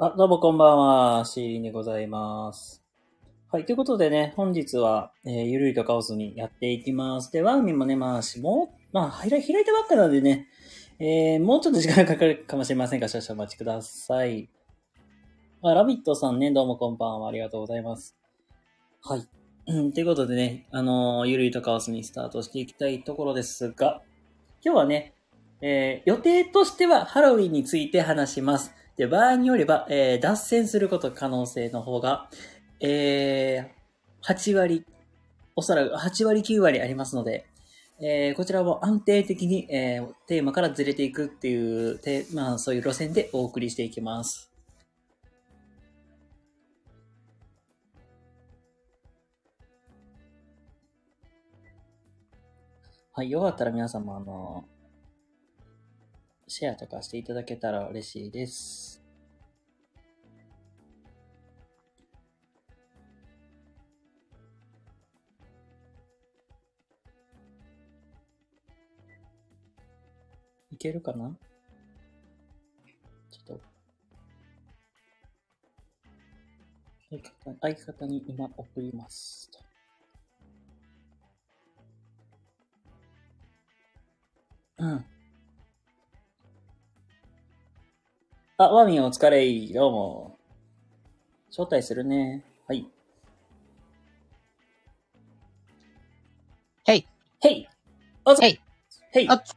あ、どうもこんばんは。シーリンでございます。はい。ということでね、本日は、えーゆるりとカオスにやっていきます。で、ワーミンもね、まあ、しもう、まあ、開いたばっかなのでね、えー、もうちょっと時間がかかるかもしれませんが、少々お待ちください。あ、ラビットさんね、どうもこんばんは。ありがとうございます。はい。ということでね、あのーゆるりとカオスにスタートしていきたいところですが、今日はね、えー予定としてはハロウィンについて話します。で、場合によれば、えー脱線すること可能性の方が、えー8割、おそらく8割9割ありますので、えーこちらも安定的に、えーテーマからずれていくっていう、てまあそういう路線でお送りしていきます。はい、よかったら皆さんもあの、シェアとかしていただけたら嬉しいです。いけるかな？ちょっと。相方相方に今送りますと。うん。あ、ワーミンお疲れ。どうも。招待するね。はい。へい。へい。おつへい。へい。おつ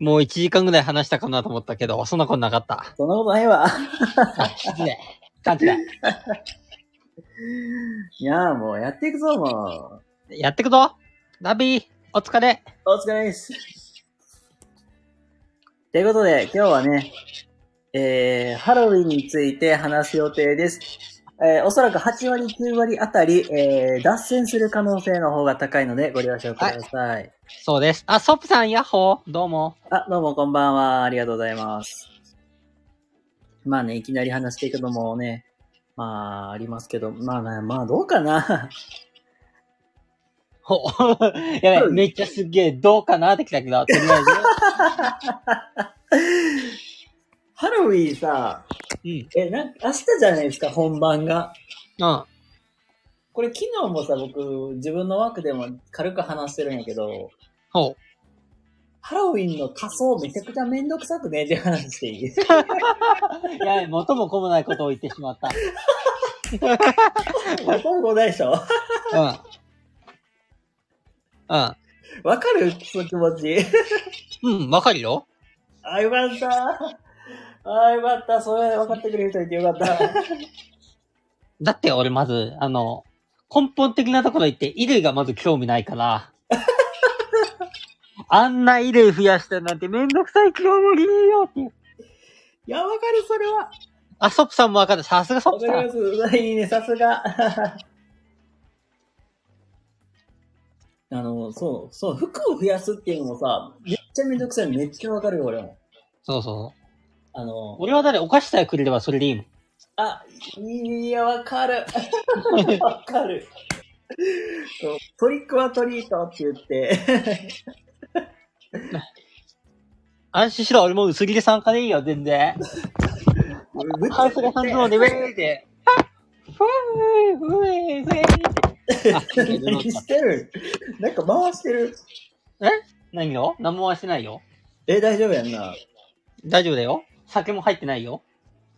もう1時間ぐらい話したかなと思ったけど、そんなことなかった。そんなことないわ。失礼。勘違い やもうやっていくぞ、もう。い。やってくぞ。ラビー、お疲れ。お疲れです。ということで、今日はね、えー、ハロウィンについて話す予定です。えー、おそらく8割、9割あたり、えー、脱線する可能性の方が高いのでご了承ください。そうです。あ、ソップさん、ヤッホー。どうも。あ、どうもこんばんは。ありがとうございます。まあね、いきなり話していくのもね、まあ、ありますけど、まあね、まあどうかな。ほ、やばい、めっちゃすっげえ、どうかなってきたけど、とりあハロウィンさ、えず。え、なん明日じゃないですか、本番が。うん。うん。これ昨日もさ、僕、自分の枠でも軽く話してるんやけど、ほう。ハロウィンの仮装めちゃくちゃめんどくさくねって話していい いや、元も子もないことを言ってしまった。わかることないでしょ？うん。うん。わかる？その気持ち。うん、わかるよ。あ、よかった。あ、よかった。それ分かってくれる人いてよかった。だって俺まず、あの、根本的なところ言って、衣類がまず興味ないから。あんな衣類増やしたなんてめんどくさい今日無理よっていう。いや、わかる、それは。あ、ソップさんもわかる。さすがソッわかプさん。ります。いいね、さすが。あの、そう、そう、服を増やすっていうのもさ、めっちゃめんどくさいのめっちゃわかるよ、俺も。そうそう。あの、俺は誰？お菓子さえくれればそれでいいもん。あ、いや、わかる。わかる。そうトリックはトリートって言って。安心しろ、俺もう薄切り参加でいいよ、全然。半袖半ズボンでウェーイで。ふぅーウェーイ、ウェーって。何してるなんか回してる。え何よ何もはしてないよ。え、大丈夫やんな。大丈夫だよ。酒も入ってないよ。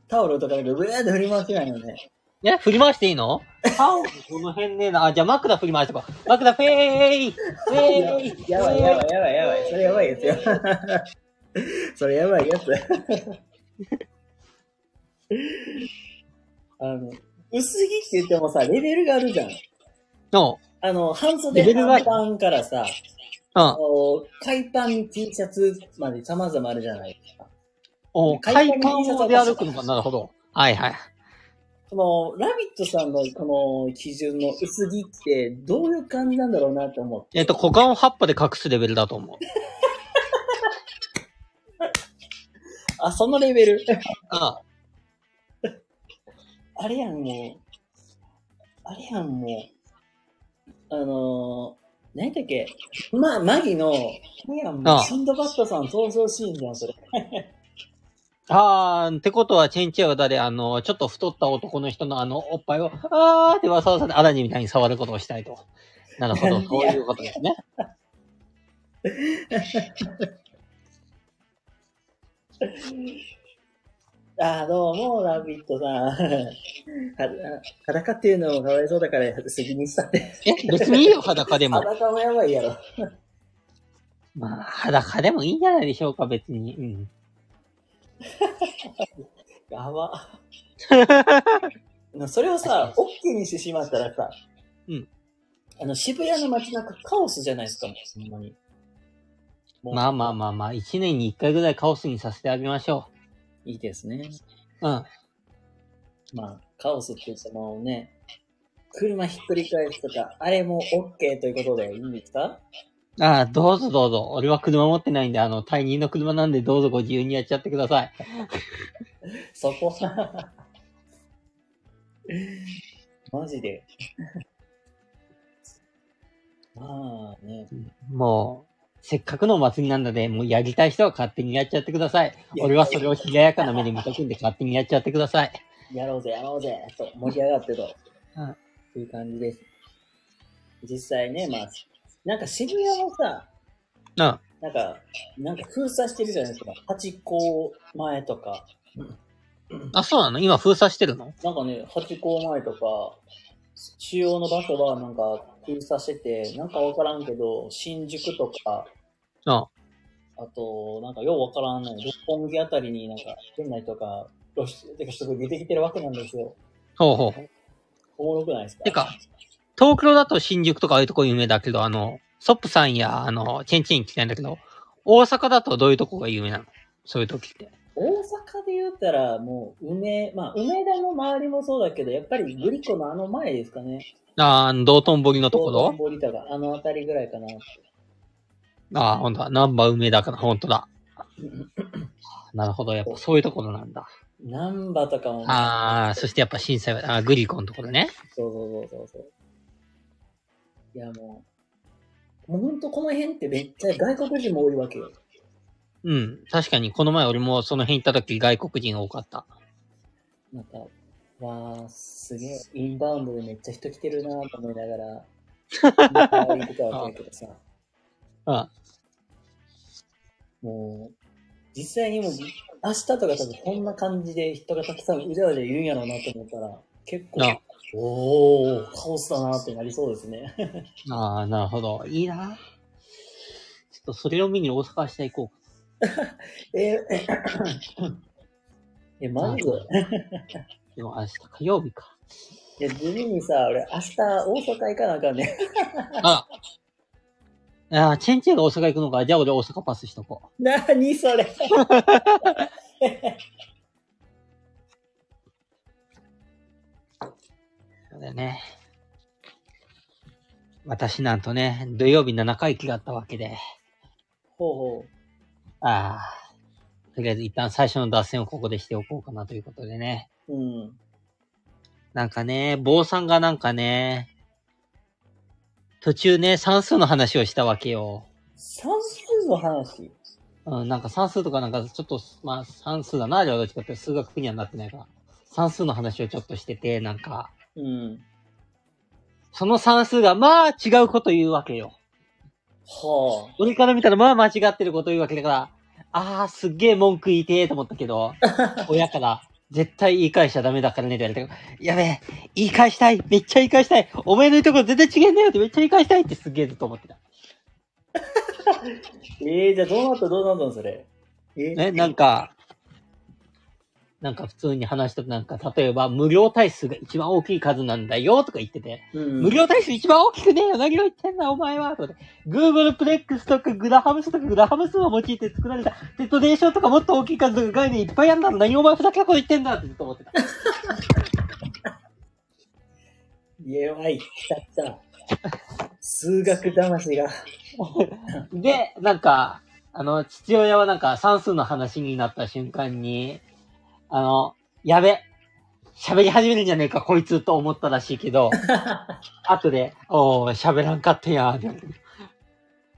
タオルとかなんかブーって振り回してないよね。え振り回していいの？タオルこの辺ねえな。あ、じゃあ枕振り回してこう。枕フェーイフェーイやばいやばいやばいやばい。それやばいやつよ。それやばいやつ。あの、薄着って言ってもさ、レベルがあるじゃん。の、あの、半袖レベルが半パンからさ、うんあ。の海パン T シャツまで様々あるじゃないですか。お、海パン T シャツンで歩くのかなるほど。はいはい。この、ラビットさんのこの基準の薄着ってどういう感じなんだろうなって思って。えっと、股間を葉っぱで隠すレベルだと思う。あ、そのレベル。ああれやん、もう。あれやん、もう。あのー、何だっけ？ま、マギの、あれやん、もうああシンドバッドさん登場シーンじゃん、それ。あー、ってことは、チェンチェオダで、あの、ちょっと太った男の人のあの、おっぱいを、あーってわさわさでアラジみたいに触ることをしたいと。なるほど、そういうことですね。ああ、どうも、ラビットさん。は裸っていうのもかわいそうだから、薄着にしたって。え、別にいいよ、裸でも。裸もやばいやろ。まあ、裸でもいいんじゃないでしょうか、別に。うん。やば。それをさ、オッケーにしてしまったらさ、うん。あの、渋谷の街中カオスじゃないですか、もう、ほんまに。もうまあまあまあまあ、一年に一回ぐらいカオスにさせてあげましょいいですね。う。うん。まあ、カオスって言ってもね、車ひっくり返すとか、あれもオッケーということでいいんですか？ああ、どうぞどうぞ。俺は車持ってないんで、あの、対人の車なんでどうぞご自由にやっちゃってください。そこは、マジで。まあね。もう、せっかくのお祭りなんだで、もうやりたい人は勝手にやっちゃってください。俺はそれを冷ややかな目で見とくんで勝手にやっちゃってください。やろうぜ、やろうぜ、と盛り上がってと。うんという感じです。実際ね、まあ、なんか渋谷もさ、うん。なんか、なんか封鎖してるじゃないですか。ハチ公前とか。あ、そうなの？今封鎖してるの？なんかね、ハチ公前とか、主要の場所はなんか封鎖してて、なんかわからんけど、新宿とか、うん。あと、なんかようわからんね、六本木あたりになんか、店内とか、露出、てか人が出てきてるわけなんですよ。ほうほうほう。おもろくないですか？てか、東京だと新宿とかああいうとこ有名だけど、あの、ソップさんや、あの、チェンチェン来たんだけど、大阪だとどういうとこが有名なの？そういう時って。大阪で言ったら、もう、梅、まあ、梅田の周りもそうだけど、やっぱりグリコのあの前ですかね。ああ、道頓堀のところ？森田が、あの辺りぐらいかな。ああ、ほんとだ。ナンバー梅だから、ほんとだ。なるほど。やっぱそういうところなんだ。難波とかも、ああ、そしてやっぱ震災は、あーグリコのところね。そうそうそうそうそう。いや、もう、もうほんとこの辺ってめっちゃ外国人も多いわけよ。うん。確かに、この前俺もその辺行った時外国人が多かった。なんか、わー、すげえ、インバウンドでめっちゃ人来てるなと思いながら、行ってたわけだけどさ、うん。もう、実際にもう、明日とか多分こんな感じで人がたくさんうじゃうじゃいるんやろうなと思ったら、結構、あおー、カオスだなってなりそうですね。ああ、なるほど。いいな。ちょっとそれを見に大阪明日行こ えー、え、マジで？も明日火曜日か。いや、地味にさ、俺、明日、大阪行かなあかんね。あああ、チェンチェが大阪行くのか。じゃあ俺大阪パスしとこう。なにそれ。だよね。私なんとね、土曜日7回忌があったわけで。ほうほああ。とりあえず一旦最初の脱線をここでしておこうかなということでね。う。うん。なんかね、坊さんがなんかね、途中ね、算数の話をしたわけよ。算数の話？うん、なんか算数とかなんかちょっと、まあ算数だな、じゃあどっちかって数学にはなってないから。算数の話をちょっとしてて、なんか、うん。その算数がまあ違うこと言うわけよ。はあ。俺から見たらまあ間違ってること言うわけだから、あーすっげえ文句言いてーと思ったけど、親から、絶対言い返しちゃダメだからねって言われて、やべえ、言い返したいめっちゃ言い返したいお前の言うところ全然違えんだよってめっちゃ言い返したいってすっげえずっと思ってた。え えー、じゃあどうなったどうなったのそれ。えね、なんか、なんか普通に話したとなんか、例えば無料対数が一番大きい数なんだよとか言ってて、うん、無料対数一番大きくねえよ何を言ってんだお前はとかで Google プレックスとかグラハムスとかグラハム数を用いて作られたデトネーションとかもっと大きい数とか概念いっぱいあるんだろ何お前ふざけたこと言ってんだってずっと思ってた。弱い、来た来た。数学魂が。で、なんか、あの、父親はなんか算数の話になった瞬間に、あの、やべ、喋り始めるんじゃねえか、こいつと思ったらしいけど、後で、おー、喋らんかったやん。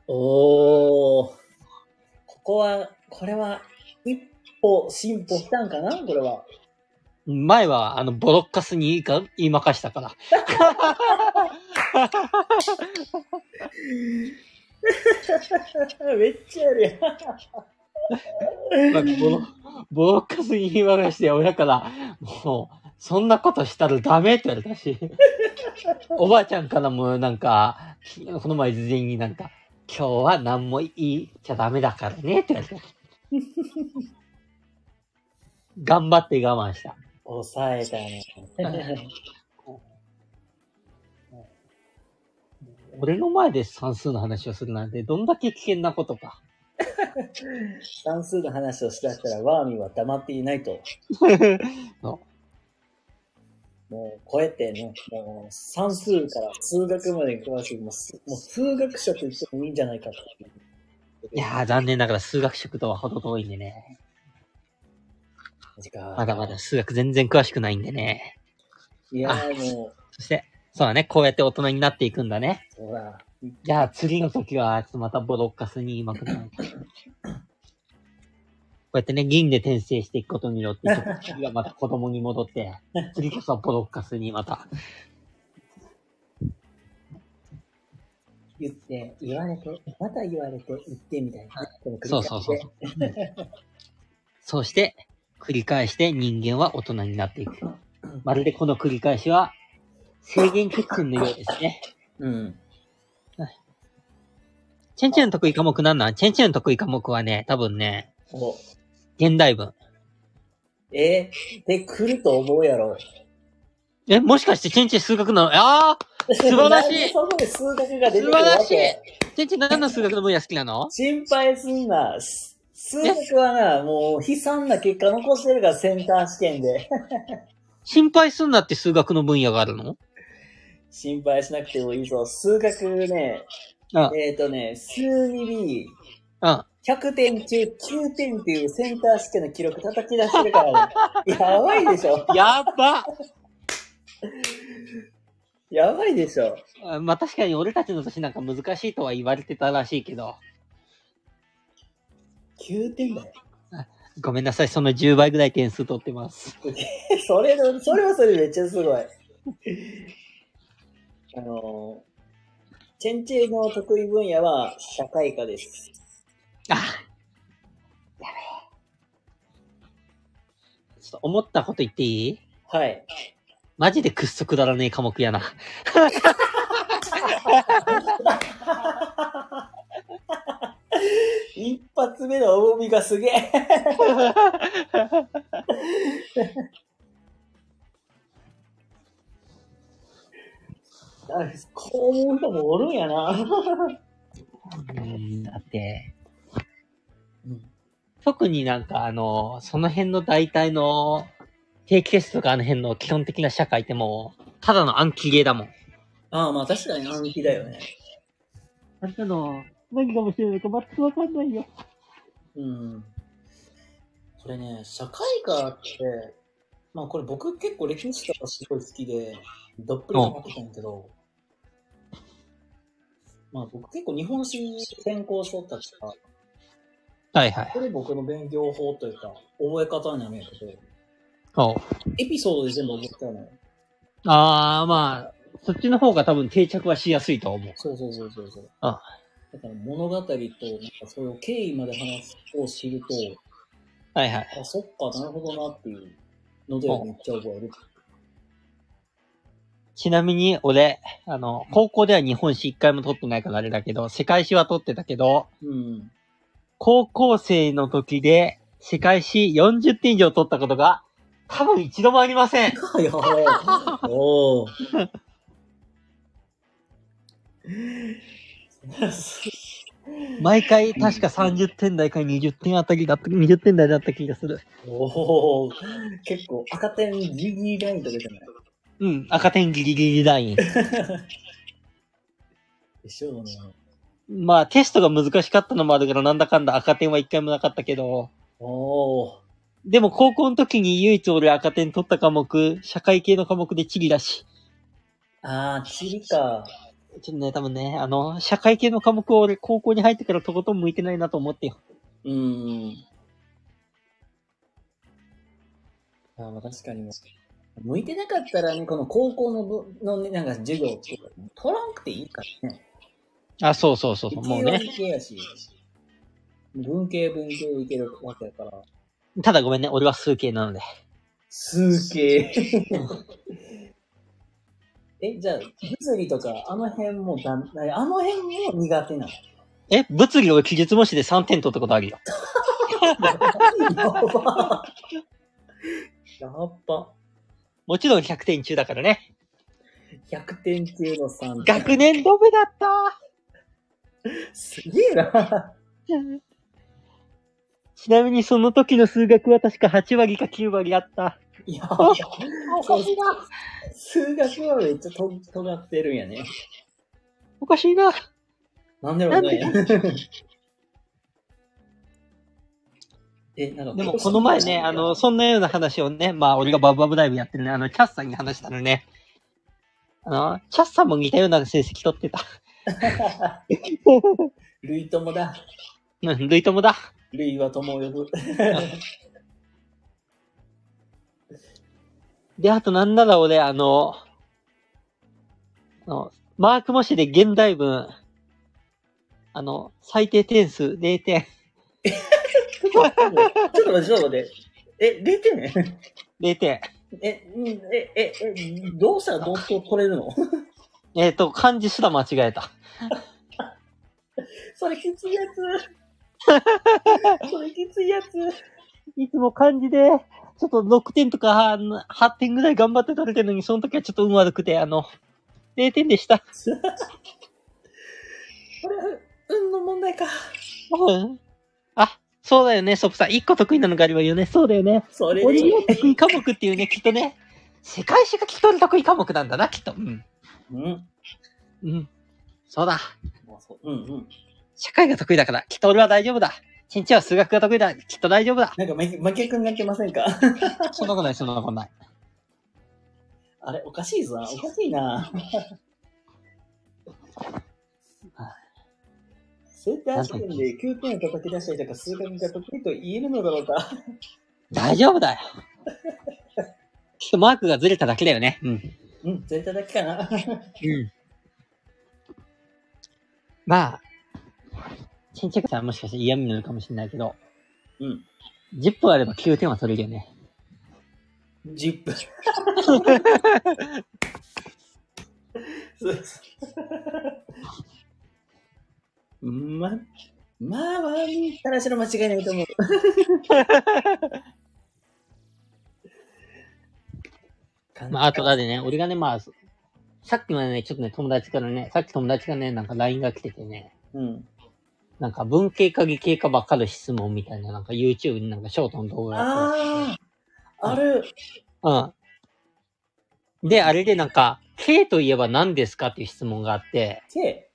おー。ここは、これは、一歩進歩したんかな？これは。前は、あの、ボロッカスに言いか？言いまかしたから。めっちゃあるやん。なんかボロ、ボロッカスに言いまかして、親から、もう、そんなことしたらダメって言われたし、おばあちゃんからもなんか、この前事前になんか、今日は何も言いちゃダメだからねって言われた。頑張って我慢した。抑えたね。俺の前で算数の話をするなんて、どんだけ危険なことか。算数の話をしだしたら、ワーミーは黙っていないと。そもう、こうやってね、もう、算数から数学まで詳しい、もうす、もう数学者と言ってもいいんじゃないかと。いやー、残念ながら数学職とは程遠いんでね。まだまだ数学全然詳しくないんでね。いやーもう、そして、そうだね、こうやって大人になっていくんだね。そうだ。じゃあ次の時は、ちょっとまたボロッカスに言いまくらないと。こうやってね、銀で転生していくことによって、次はまた子供に戻って、次こそボロッカスにまた。言って、言われて、また言われて、言ってみたいな。そうそうそうそう。して、繰り返して人間は大人になっていく。まるでこの繰り返しは、制限決戦のようですね。うん。チェンチェンの得意科目なんなん？チェンチェンの得意科目はね、多分ね、お、現代文。え？ー、で、来ると思うやろ。え、もしかしてチェンチェン数学なのああ素晴らしいそこで数学が出て素くるわけ？晴らしいチェンチェン何の数学の分野好きなの？心配すんな。す数学はな、もう悲惨な結果残してるから、センター試験で。心配すんなって数学の分野があるの？心配しなくてもいいぞ。数学ね、あ、えっ、ー、とね、数 2B、あ、100点中9点っていうセンター試験の記録叩き出してるから、ね、やばいでしょ。やばやばいでしょ。あまあ確かに俺たちの年なんか難しいとは言われてたらしいけど、9点だよ。ごめんなさい、その10倍ぐらい点数取ってます。それの、それはそれめっちゃすごい。あのー、チェンチェの得意分野は社会科です。あやべえ。ちょっと思ったこと言っていい？はい。マジでくっそくだらねえ科目やな。一発目の重みがすげえ。こう思う人もおるんやな。うん、だって、うん特になんかあの、その辺の大体の定期テストとかあの辺の基本的な社会ってもう、ただの暗記ゲーだもん。ああ、まあ確かに暗記だよね。あんたの、何が面白いのか全くわかんないよ。うん。これね、社会科って、まあこれ僕結構歴史とかすごい好きで、どっぷりハマってたんやけど、まあ僕結構日本史専攻しとったから、はいはい。これ僕の勉強法というか、覚え方になるんやけど、おエピソードで全部覚えてたのよ。あー、まあ、そっちの方が多分定着はしやすいと思う。そうそうそうそうそう。あだから物語と、なんかそういう経緯まで話すを知ると、はいはい。あ、そっか、なるほどなっていうのでめっちゃ覚える。ちなみに俺、あの、高校では日本史一回も取ってないからあれだけど、世界史は取ってたけど、うん。高校生の時で世界史40点以上取ったことが多分一度もありません。おー。毎回確か30点台か20点あたりだった、20点台だった気がする。おー。結構赤点ギリギリラインとかじゃないうん、赤点ギリギリライン。でしょうね。まあ、テストが難しかったのもあるから、なんだかんだ赤点は一回もなかったけど、おー。でも高校の時に唯一俺赤点取った科目、社会系の科目で地理だし。あー、チリか。ちょっとね、多分ね、あの、社会系の科目を俺高校に入ってからとことん向いてないなと思ってよ。うーん。ああ確かにもう。向いてなかったらね、この高校のぶのね、なんか授業とか取らんくていいからね。あ、そうそうそうそう、もうね。理系やし。文系文系いけるわけやから。ただごめんね、俺は数系なので。数系。え、じゃあ、物理とか、あの辺もだん、あの辺も苦手なの？え、物理俺記述模試で3点取ったことあるよ。やば。やっば。もちろん100点中だからね。100点中の3。学年度目だったすげえな。ちなみにその時の数学は確か8割か9割あった。いや、おかしいな。数学はめっちゃと尖ってるんやね。おかしいな。なんでろうね。え、なんかでもこの前ね、あの、、そんなような話をね、まあ俺がバブバブライブやってるね、あの、チャッさんに話したのね。あの、チャッさんも似たような成績取ってた。類友だ。うん、類友だ。類は友を呼ぶ。で、あとなんなら俺、あの、あの、マーク模試で現代文、あの、最低点数0点。ちょっと待って、ちょっと待って。え、0点？0点。え、うんえ、え、え、どうした？らどう取れるの？えっ、と、漢字すら間違えた。それきついやつ。それきついやつ。いつも漢字で、ちょっと6点とか8点ぐらい頑張って取れてるのに、その時はちょっと運悪くて、あの、0点でした。これ、運の問題か。うんあ、そうだよね、ソプさん。1個得意なのがあればいいよね。そうだよね。それ俺で、の得意科目っていうね、きっとね、世界史がきっと得意科目なんだな、きっと。うん。うん。うん。そうだ。ううんうん。社会が得意だから、きっと俺は大丈夫だ。ちんちは数学が得意だ。きっと大丈夫だ。なんか、ま、負けくんなってませんか？そんなことない、そんなことない。あれ、おかしいぞな。おかしいな。センター試験で9点を叩き出した人が数学が得意と言えるのだろうか。大丈夫だよ。きっとマークがずれただけだよね。うん。うん、ずれただけかな。うん。まあ、ちんちゃくさんはもしかして嫌味になるかもしれないけど、うん。10分あれば9点は取れるよね。10分。そうそうま、まあ、まあ、たらしの間違いないと思う。まあ、あとだでね、俺がね、まあ、さっきまでね、ちょっとね、友達からね、さっき友達がね、なんか LINE が来ててね、うん。なんか文系か理系かばっかる質問みたいな、なんか YouTube になんかショートの動画があああ、ある。うん。で、あれでなんか、K といえば何ですかっていう質問があって、K。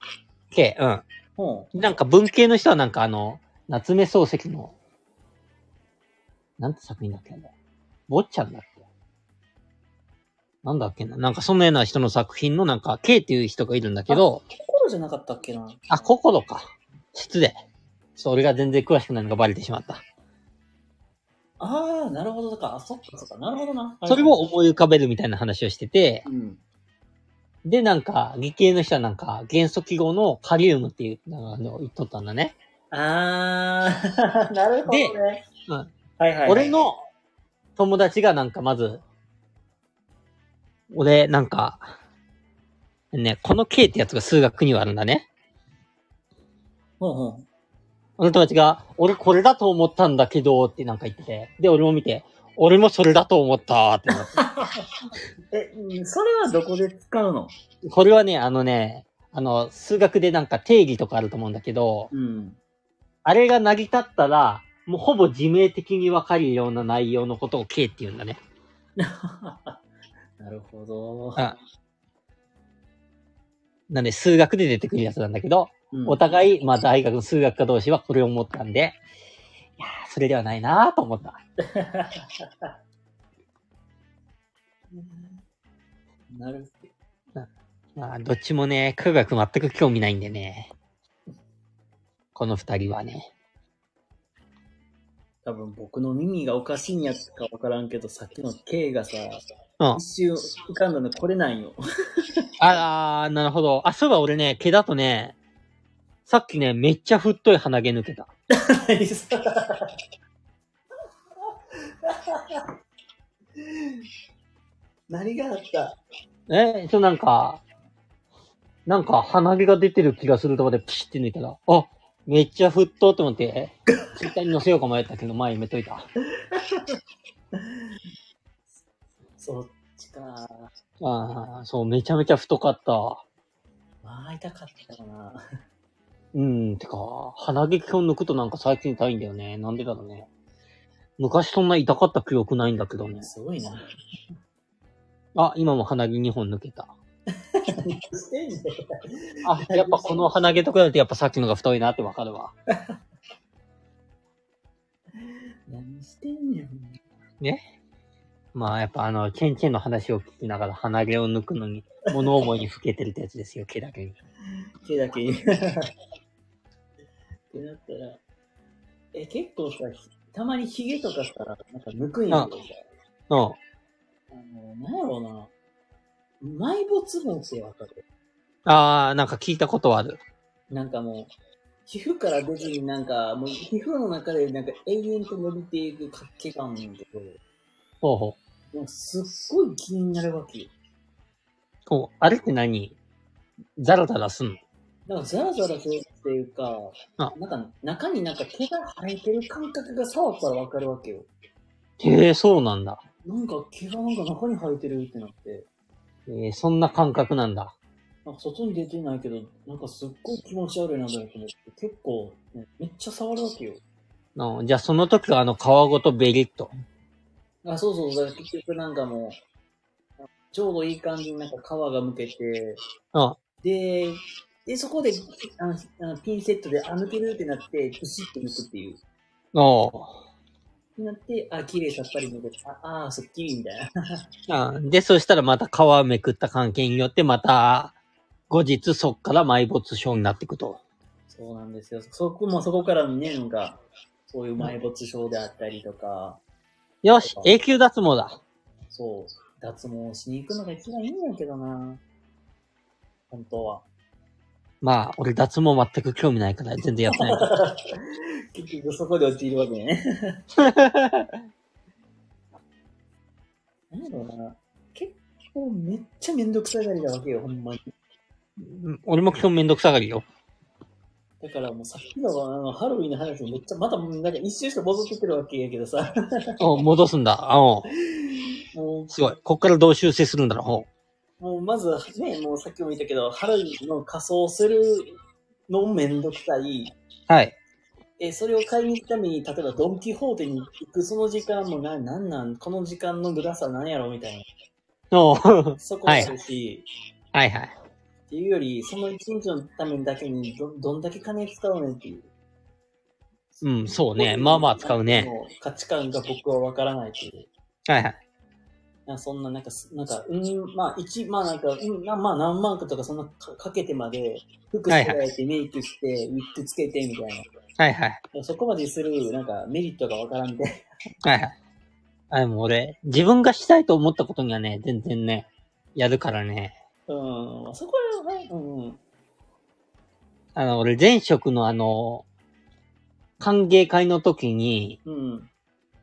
K、うん。うん。なんか文系の人はなんかあの、夏目漱石の、なんて作品だっけな坊ちゃんだっけなんだっけななんかそんなような人の作品のなんか、K っていう人がいるんだけど、心じゃなかったっけな。あ、心か。失礼。ちょっと俺が全然詳しくないのがバレてしまった。ああ、なるほどか。あ、そっかそっか。なるほどな。それを思い浮かべるみたいな話をしてて、うん。で、なんか、理系の人はなんか、元素記号のカリウムっていうのを言っとったんだね。ああ、なるほどね。うん。はいはい、はい。俺、の友達がなんかまず、俺、なんか、ね、この K ってやつが数学にはあるんだね。うんうん。俺の友達が、俺これだと思ったんだけど、ってなんか言ってて。で、俺も見て、俺もそれだと思ったってなって。え、うんそれはどこで使うの？これはね、あのね、あの、数学でなんか定義とかあると思うんだけど、うん。あれが成り立ったら、もうほぼ自明的にわかるような内容のことを K って言うんだね。なるほど。あなんで、数学で出てくるやつなんだけど、うんお互い、まあ、大学の数学科同士はこれを持ったんで、いやーそれではないなーと思った。なるまあ、どっちもね、科学全く興味ないんでね。この二人はね。多分僕の耳がおかしいんやつかわからんけど、さっきの K がさ、うん。一瞬浮かんだのこれなんよ。あ あー、なるほど。あ、そういえば俺ね、毛だとね、さっきね、めっちゃ太い鼻毛抜けた。何があった？え、そうなんか、なんか鼻毛が出てる気がするところでプシって抜いたら、あ、めっちゃ太っと思って、ツイッターに載せようか迷ったけど、前やめといた。そっちか。ああ、そう、めちゃめちゃ太かった。まあ、痛かったかな。うん、てか、鼻毛を抜くとなんか最近痛いんだよね。なんでだろうね。昔そんな痛かった記憶ないんだけどね。すごいな。あ、今も鼻毛2本抜けた。あ、やっぱこの鼻毛と比べてやっぱさっきのが太いなってわかるわ。何してんねん。まあやっぱあの、ケンケンの話を聞きながら鼻毛を抜くのに、物思いにふけてるってやつですよ、毛だけに。手だけに。ってなったら、え、結構さ、たまにヒゲとかさ、なんか抜くんやけどさ、うん。あの、なんやろうな。埋没毛ってわかる？あー、なんか聞いたことはある。なんかもう、皮膚から出ずになんか、もう皮膚の中でなんか永遠と伸びていく活気があるんだけど、ほうほう。もうすっごい気になるわけよ。こう、あれって何？ザラザラすんの？なんかザラザラするっていうか、あなんか中になんか毛が生えてる感覚が触ったらわかるわけよ。へえ、そうなんだ。なんか毛がなんか中に生えてるってなって、えー、そんな感覚なんだ。なんか外に出てないけど、なんかすっごい気持ち悪いなと思って、結構、ねめっちゃ触るわけよ。うんじゃあその時はあの皮ごとベリッと。あ、そうそう、だから結局なんかもう、ちょうどいい感じになんか皮がむけて、うん。で、で、そこで、あの、あのピンセットで、あ、抜けるってなって、プシッて抜くっていう。おーってなって、あ、綺麗さっぱり抜けて、あ、あー、すっきりみたいな。あで、そしたらまた皮めくった関係によってまた、後日そっから埋没症になっていくと。そうなんですよ。そこもそこからね、なんか、そういう埋没症であったりとか、よし、永久脱毛だ。そう、脱毛しに行くのが一番いいんだけどな。本当は。まあ、俺脱毛全く興味ないから全然やってない。結局そこで陥るわけね。なんだろうな。結構めっちゃめんどくさがりなわけよ、ほんまに。うん俺も基本めんどくさがりよ。だからもうさっきのあのハロウィンの話もめっちゃ、またなんか一周して戻ってくるわけやけどさ。お戻すんだ。あおすごい。こっからどう修正するんだろもうまずね、もうさっきも言ったけど、ハロウィンの仮装するのもめんどくさい。う。はい。え、それを買いに行くために、例えばドンキホーテに行くその時間もな、なんなん？この時間の無駄さなんやろ？みたいおな。そこもあるし、はいはい。っていうより、その一日のためにだけにど、どんだけ金使うねんっていう。うん、そうね。まあまあ使うね。もう価値観が僕はわからないっていう。はいはい。なんかそんな、なんかす、なんか、うん、まあ、一、まあなんか、うん、まあまあ何万かとかそんなかかけてまで、服着替えて、メイクして、ウィッグつけてみたいはいはい。な。そこまでする、なんか、メリットがわからんで。はいはい。あ、でも俺、自分がしたいと思ったことにはね、全然ね、やるからね。うん、そこはね、うん。あの、俺、前職のあの、歓迎会の時に、うん。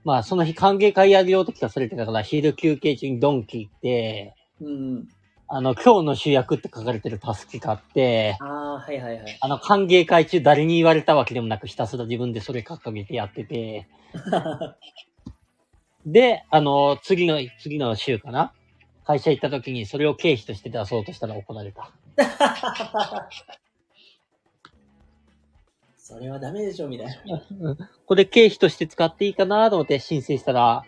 まあ、その日歓迎会やるよって聞かされてたから、昼休憩中にドンキ行って、うん。あの、今日の主役って書かれてるタスキ買って、ああ、はいはいはい。あの、歓迎会中誰に言われたわけでもなく、ひたすら自分でそれ掲げてやってて、で、あの、次の、次の週かな？会社行った時にそれを経費として出そうとしたら怒られた。それはダメでしょ、みたいな。これ経費として使っていいかなと思って申請したら、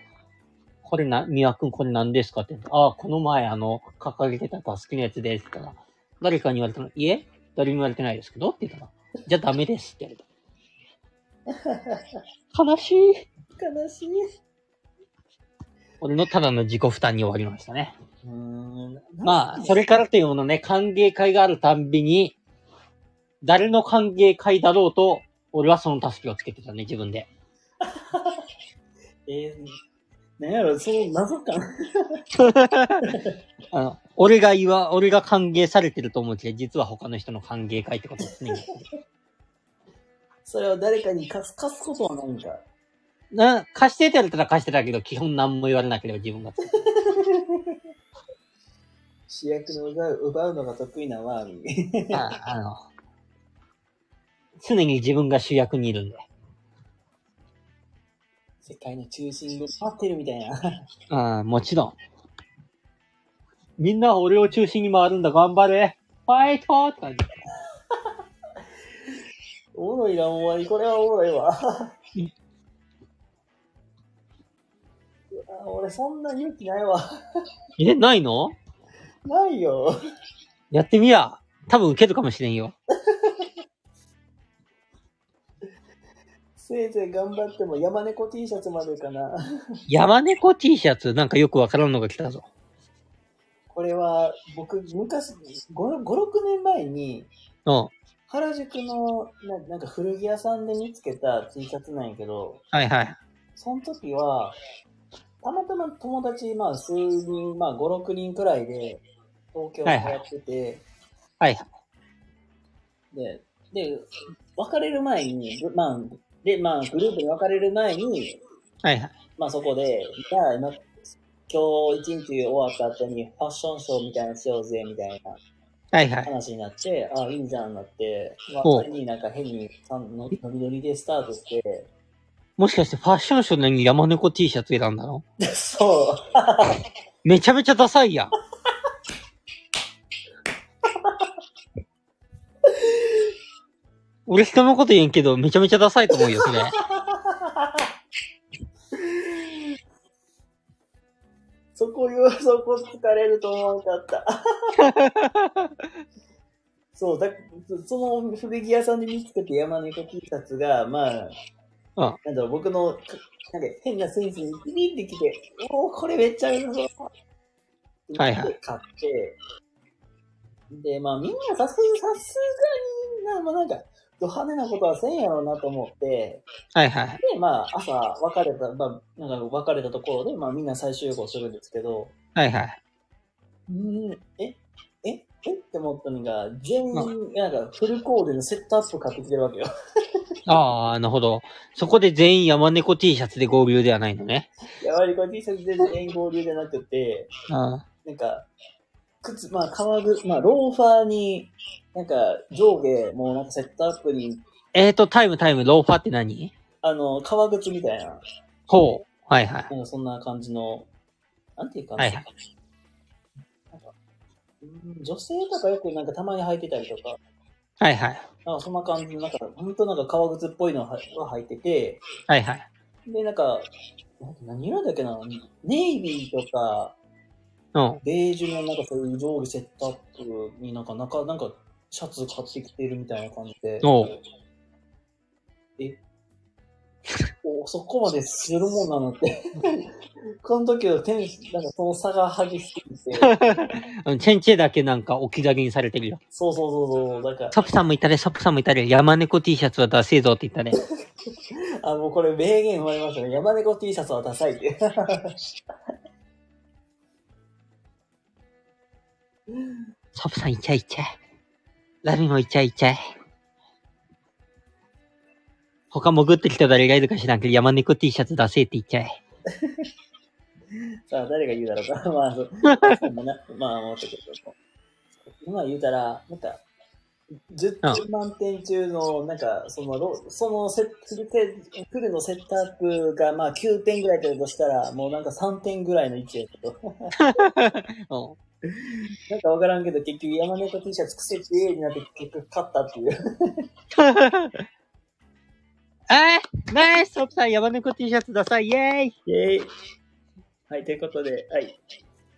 これな、みわくんこれ何ですかってああ、この前あの、掲げてたタスキのやつですって言ったら、誰かに言われたの、いえ誰にも言われてないですけどって言ったら、じゃあダメですって言われた。悲しい。悲しい。俺のただの自己負担に終わりましたね。うーん。まあ、それからというものね、歓迎会があるたんびに、誰の歓迎会だろうと、俺はそのタスキをつけてたね、自分で。えー、なんやろ、その謎感。あの、俺が言わ、俺が歓迎されてると思うけど、実は他の人の歓迎会ってことですね。それを誰かに貸す、貸すことはないんか。な、貸してって言われたら貸してたけど、基本何も言われなければ自分が。主役の奪う奪うのが得意なワーミー。ああの、常に自分が主役にいるんで。世界の中心で待ってるみたいな。ああ、もちろん。みんなは俺を中心に回るんだ、頑張れファイトって感じ。おもろいな、お前。これはおもろいわ俺、そんな勇気ないわ。え、ないの？ないよ。やってみや。多分受けるかもしれんよ。せいぜい頑張っても山猫 T シャツまでかな。山猫 T シャツ？なんかよくわからんのが来たぞ。これは、僕、昔、5、5 6年前に、うん。原宿のな、なんか古着屋さんで見つけた T シャツなんやけど、はいはい。その時は、たまたま友達、まあ数人、まあ5、6人くらいで、東京でやってて、はいはい。で、で、別れる前に、ぐまあ、で、まあ、グループに別れる前に、はいはい。まあそこで、じゃあ今、今日一日終わった後にファッションショーみたいなのしようぜ、みたいなはいはい。話になって、あ、いいじゃんなって、まあ、ほうそれになんか変にのノリノリでスタートして、もしかしてファッションショーに山猫 T シャツ選んだの？そう。めちゃめちゃダサいやん。俺人のこと言えんけど、めちゃめちゃダサいと思うよ、それ。そこ言わ、そこ疲れると思わなかった。そう、だその古着屋さんで見つけて山猫 T シャツが、まあ、うんなんだろう、僕の、かなんか変なセンスにビビってきて、おお、これめっちゃ良さそう。はいはい買って、で、まあみんなさすがに、さすがにな、まあなんか、ド派手なことはせんやろうなと思って、はいはい。で、まあ朝別れた、まあ、なんか別れたところで、まあみんな再集合するんですけど、はいはい。うん、えええ？って思ったのが、全員、なんかフルコーデのセットアップ買ってきてるわけよ。ああ、なるほど。そこで全員山猫 T シャツで合流ではないのね。やはりこれ T シャツで全員合流じゃなくて、あなんか、靴、まあ革靴、まあローファーに、なんか上下、もうなんかセットアップに、えーと、タイムタイム、ローファーって何？あの、革靴みたいな、ほう。はいはい。なんかそんな感じの、なんていうかな。はいはいなんかうん女性とかよくなんかたまに履いてたりとか、はいはい。なんかそんな感じの、なんか、ほんとなんか革靴っぽいのが履いてて、はいはい。で、なんか、なん何色だっけな？ネイビーとか、うん。ベージュのなんかそういう上下セットアップになんか中、なんかシャツ買ってきてるみたいな感じで。おうえ？おそこまでするもんなのって。この時のテンなんかその差が激しすぎて。うんチェンチェだけなんか置き去りにされてるよ。そうそうそうそう。だから、ソプさんもいたね、ソプさんもいたね。山猫 T シャツはダセえぞって言ったね。あ、もうこれ名言生まれましたね。山猫 T シャツはダサいって。ソプさんいちゃいちゃい。ラミもいちゃいちゃい。他潜ってきた誰がいるか知らんけど、山猫 T シャツダセえって言っちゃえ。さあ、誰が言うだろうか。まあ、そうまあ、思ったけど。今言うたら、なんか、10点満点中の、なんか、そのロ、そのセフルのセットアップが、まあ、9点ぐらいだとしたら、もうなんか3点ぐらいの位置やけど。う んなんかわからんけど、結局山猫 T シャツ癖って A になって結局勝ったっていう。えー、ナイスソプさん山猫 T シャツダサいイェーイイェイ。はい、ということで、はい。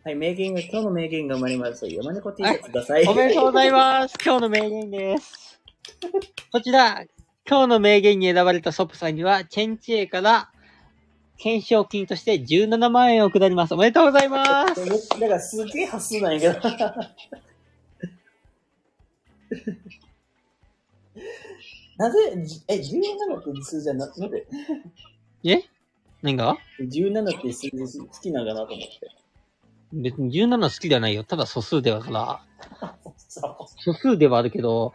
はい、名言が、今日の名言が生まれました。山猫 T シャツください。おめでとうございます。今日の名言です。こちら、今日の名言に選ばれたソップさんには、チェンチエから、懸賞金として17万円を下ります。おめでとうございます。めだからすげえ発数なんやけど。なぜ、じえ、17って数字はな、なんで、え？何が？17って数字好きなんかなと思って。別に17好きではないよ。ただ素数ではから。素数ではあるけど、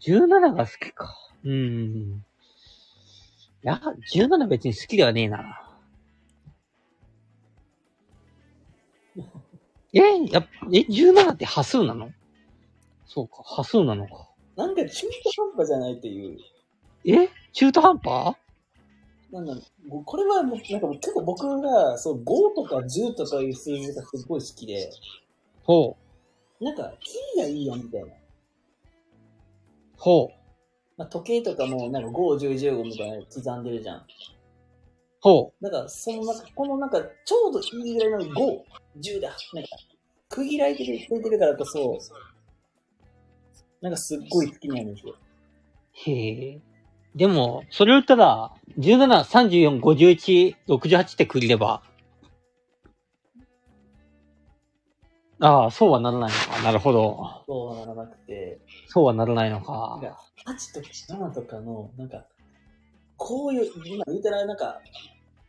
17が好きか。うーん。いや、17別に好きではねえな。えやっえ、17って端数なの？そうか、端数なのか。なんか中途半端じゃないっていう。え？中途半端？なんだろうこれはもう、なんかもう結構僕が、そう、5とか10とかいう数字がすごい好きで、ほう。なんか、キーがいいやんみたいな。ほう。まあ、時計とかも、なんか5、10、15みたいなの刻んでるじゃん。ほだから、そのなんか、このなんか、ちょうどいいぐらいの5、10だ。なんか、区切られてる、てるからこそ、なんかすっごい好きなんですよ。う。へえ。でも、それを言ったら、17、34、51、68って区切れば。ああ、そうはならないのか。なるほど。そうはならなくて、そうはならないのなんか。か、8とか7とかの、なんか、こういう、今言うたらなんか、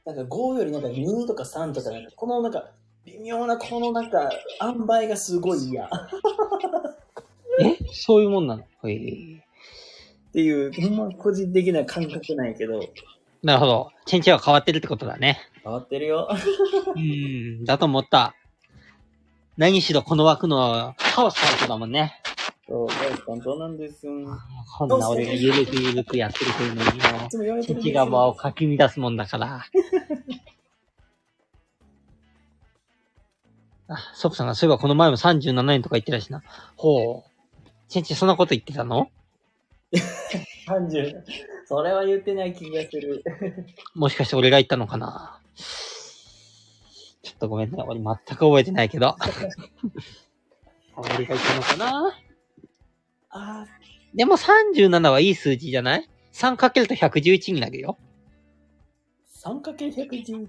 なんか5よりなんか2とか3とか、なんかこのなんか、微妙なこのなんか、塩梅がすごい嫌っえ？そういうもんなの？へえ。ていう、ほんま個人的な感覚なんやけど、なるほど。チェンチェは変わってるってことだね。変わってるよ。うーん、だと思った。何しろこの枠のカオス担当だもんね。そう、簡単なんです。いこんな俺がゆるくゆるくやってるというのにもう、が場をかき乱すもんだから。あ、ソプさんがそういえばこの前も37円とか言ってたしな。ほう。チェンチそんなこと言ってたの？30。それは言ってない気がする。もしかして俺が言ったのかな？ちょっとごめんね。俺全く覚えてないけど。俺が言ったのかな？あでも37はいい数字じゃない ?3 かけると111になるよ。ー、3×111。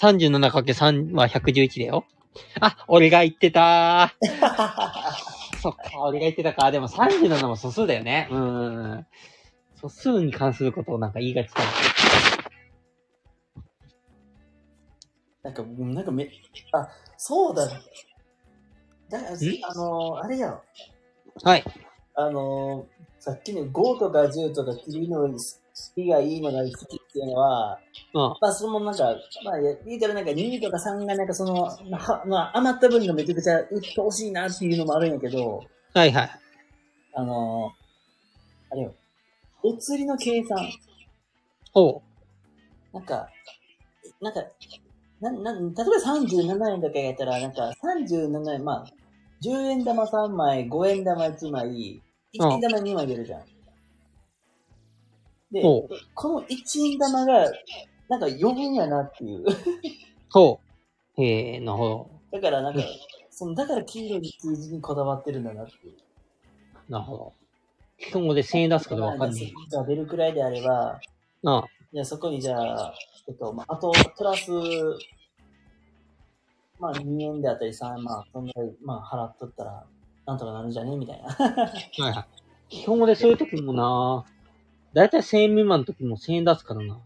37かけ3は111だよ。あ、俺が言ってたそっか、俺が言ってたか。でも37も素数だよね。うーん。素数に関することをなんか言いがちだ。なんか、うんなんかめ、あ、そうだ。だあのー、あれや。はい。あのー、さっきの5とか10とか切りの好きがいいのが好きっていうのは、うん。まあ、そのなんか、まあ、言うたらなんか2とか3がなんかその、まあ、まあ、余った分がめちゃくちゃ売ってほしいなっていうのもあるんやけど、はいはい。あのー、あれよ、お釣りの計算、ほなんか、なんか、な、な、例えば37円だけやったら、なんか37円、まあ、10円玉3枚、5円玉1枚、1円玉2枚出るじゃん。で。この1円玉が、なんか余分やなっていう。ほう。へえ、なるほど。だからなんか、その、だから黄色い数字にこだわってるんだなっていう。なるほど。基本語で1000円出すことわかんない。が出るくらいであれば、あじゃあそこにじゃあ、えっと、まあ、あと、プラス、まあ、2円であったり3円、まあ、そんぐらい、まあ、払っとったら、なんとかなるんじゃね？みたいな。はいはい。基本語でそういう時もな、だいたい1000円未満の時も1000円出すからな。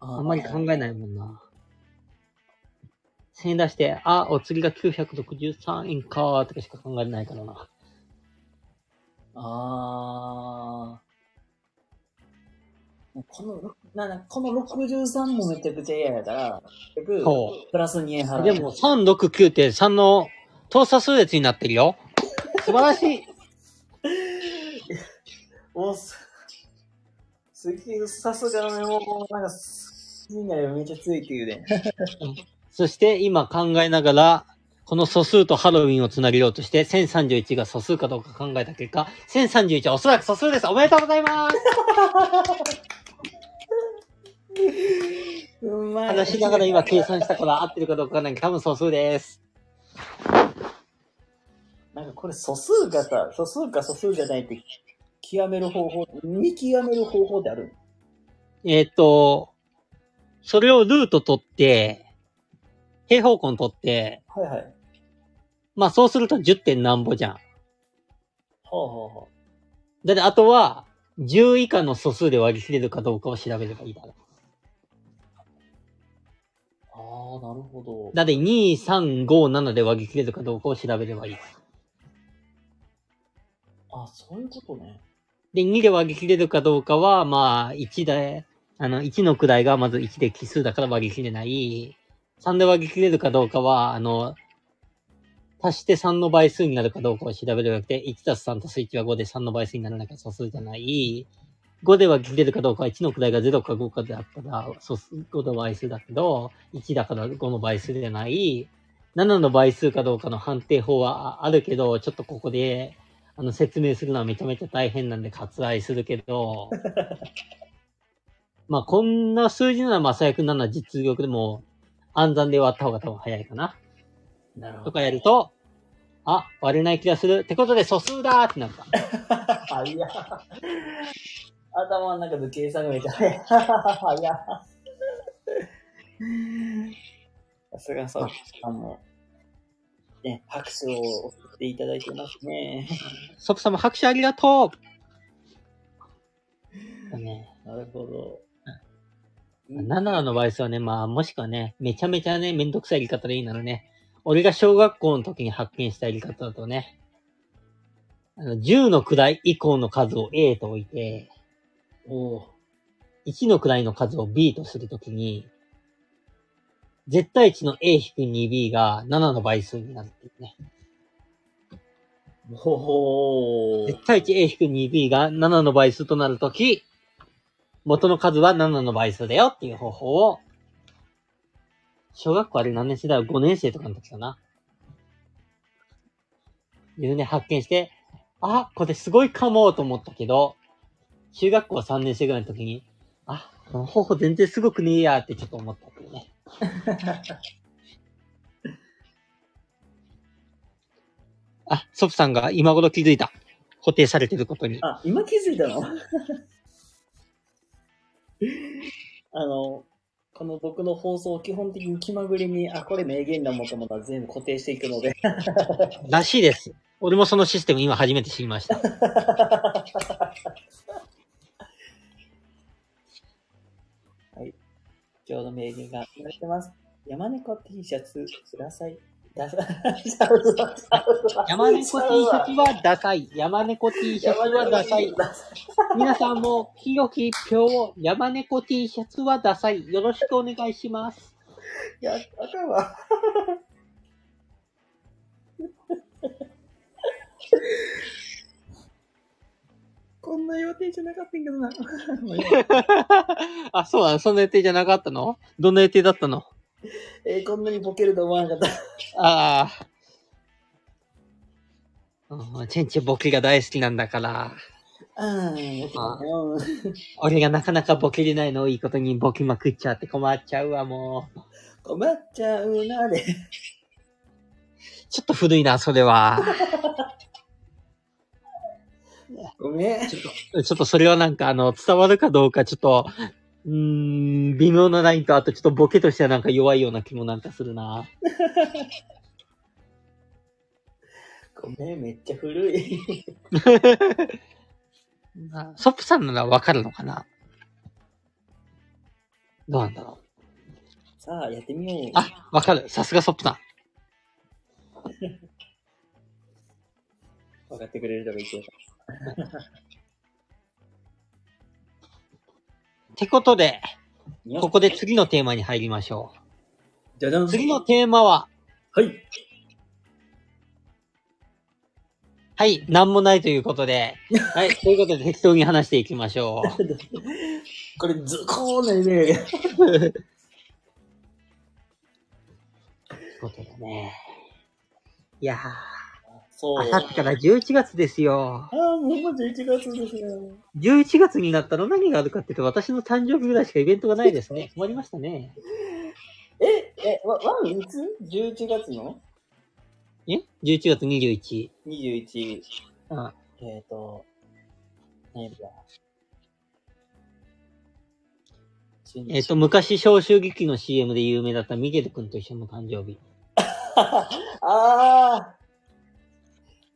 ああんまり考えないもんな。1000円出して、あ、お釣りが963円かーとかしか考えないからな。あー。この、な、な、この63もめちゃくちゃ嫌やから、結局プラス2円払う。でも、3、6、9って3の等差数列になってるよ。素晴らしい。おす、すげえ、さすがね、もう、なんか、好きになめっちゃついてね。そして今考えながら、この素数とハロウィンをつなげようとして、1031が素数かどうか考えた結果、1031はおそらく素数です。おめでとうございますうまい。話しながら今計算したから合ってるかどうかなんか多分素数です。なんかこれ素数がさ、素数か素数じゃないって極める方法、見極める方法ってあるえっ、と、それをルート取って、平方根取って、はいはい。まあそうすると10点なんぼじゃん。ほうほうほだってあとは、10以下の素数で割り切れるかどうかを調べればいいだろ。う。ああ、なるほど。だって2、3、5、7で割り切れるかどうかを調べればいい。あ、そういうことね。で、2で割り切れるかどうかは、まあ、1で、あの、1の位がまず1で奇数だから割り切れない。3で割り切れるかどうかは、あの、足して3の倍数になるかどうかを調べるわけで、1たす3たす1は5で3の倍数にならなきゃ素数じゃない。5で割り切れるかどうかは1の位が0か5かであったら、素数、5の倍数だけど、1だから5の倍数じゃない。7の倍数かどうかの判定法はあるけど、ちょっとここで、あの、説明するのはめちゃめちゃ大変なんで割愛するけど、まあ、こんな数字ならまあ最悪なのは実力でも暗算で割った方が多分早いかな。なるほど。とかやると、あ、割れない気がする。ってことで素数だーってな った。あ、いや。頭の中で計算がめっちゃ早い。早い。さすがそう。あの、ね、拍手を送っていただいてますね。ソプさんも拍手ありがとうだね。なるほど。7の倍数はね、まあ、もしくはね、めちゃめちゃね、めんどくさいやり方でいいならね、俺が小学校の時に発見したやり方だとね、あの、10の位以降の数を A と置いて、おう1の位の数を B とするときに、絶対値の A-2B が7の倍数になるっていうね。ほほー。絶対値 A-2B が7の倍数となるとき、元の数は7の倍数だよっていう方法を、小学校あれ何年生だ？ろう ?5 年生とかの時かな。自分で発見して、あ、これすごいかもと思ったけど、中学校3年生ぐらいの時に、あ、この方法全然すごくねえやってちょっと思ったっていうね。あ、ソプさんが今頃気づいた。固定されてることに。あ、今気づいたの？あの、この僕の放送、基本的に気まぐれに、あ、これ名言だもんと思ったら全部固定していくので。らしいです。俺もそのシステム今初めて知りました。今日の名言が言われてます。山猫 T シャツください。ださ山猫 T シャツはダサい。山猫 T シャツはダサい。皆さんも清き一票を山猫 T シャツはダサい。よろしくお願いします。いや、あかんわ。こんな予定じゃなかったんけどな。あ、そうなの？そんな予定じゃなかったの？どんな予定だったの？えーこんなにボケると思わなかった。ああ。うんチェンチェボケが大好きなんだから。あー、あうん俺がなかなかボケれないのをいいことにボケまくっちゃって困っちゃうわ、もう。困っちゃうなで。ちょっと古いな、それは。ごめん。ちょっとそれはなんかあの、伝わるかどうかちょっと、うーん、微妙なラインと、あとちょっとボケとしてはなんか弱いような気もなんかするな。ごめん、めっちゃ古い。あソップさんならわかるのかな？どうなんだろう？さあ、やってみよう。あ、わかる。さすがソップさん。分かってくれる人がいて。ってことで、よここで次のテーマに入りましょじゃじゃんう。次のテーマは、はい。はい、なんもないということで、はい、ということで適当に話していきましょう。これ、ズコーンな夢やけど。ということでね。いやー、そう。あさってから11月ですよ。ああ、もう11月ですよ。11月になったら何があるかっていうと、私の誕生日ぐらいしかイベントがないですね。困りましたね。え、え、わ、ワンいつ ?11 月の？え ?11 月21。21、あえっ、ー、と、何だ？えっ、と、昔、消臭劇の CM で有名だったミゲル君と一緒の誕生日。ああ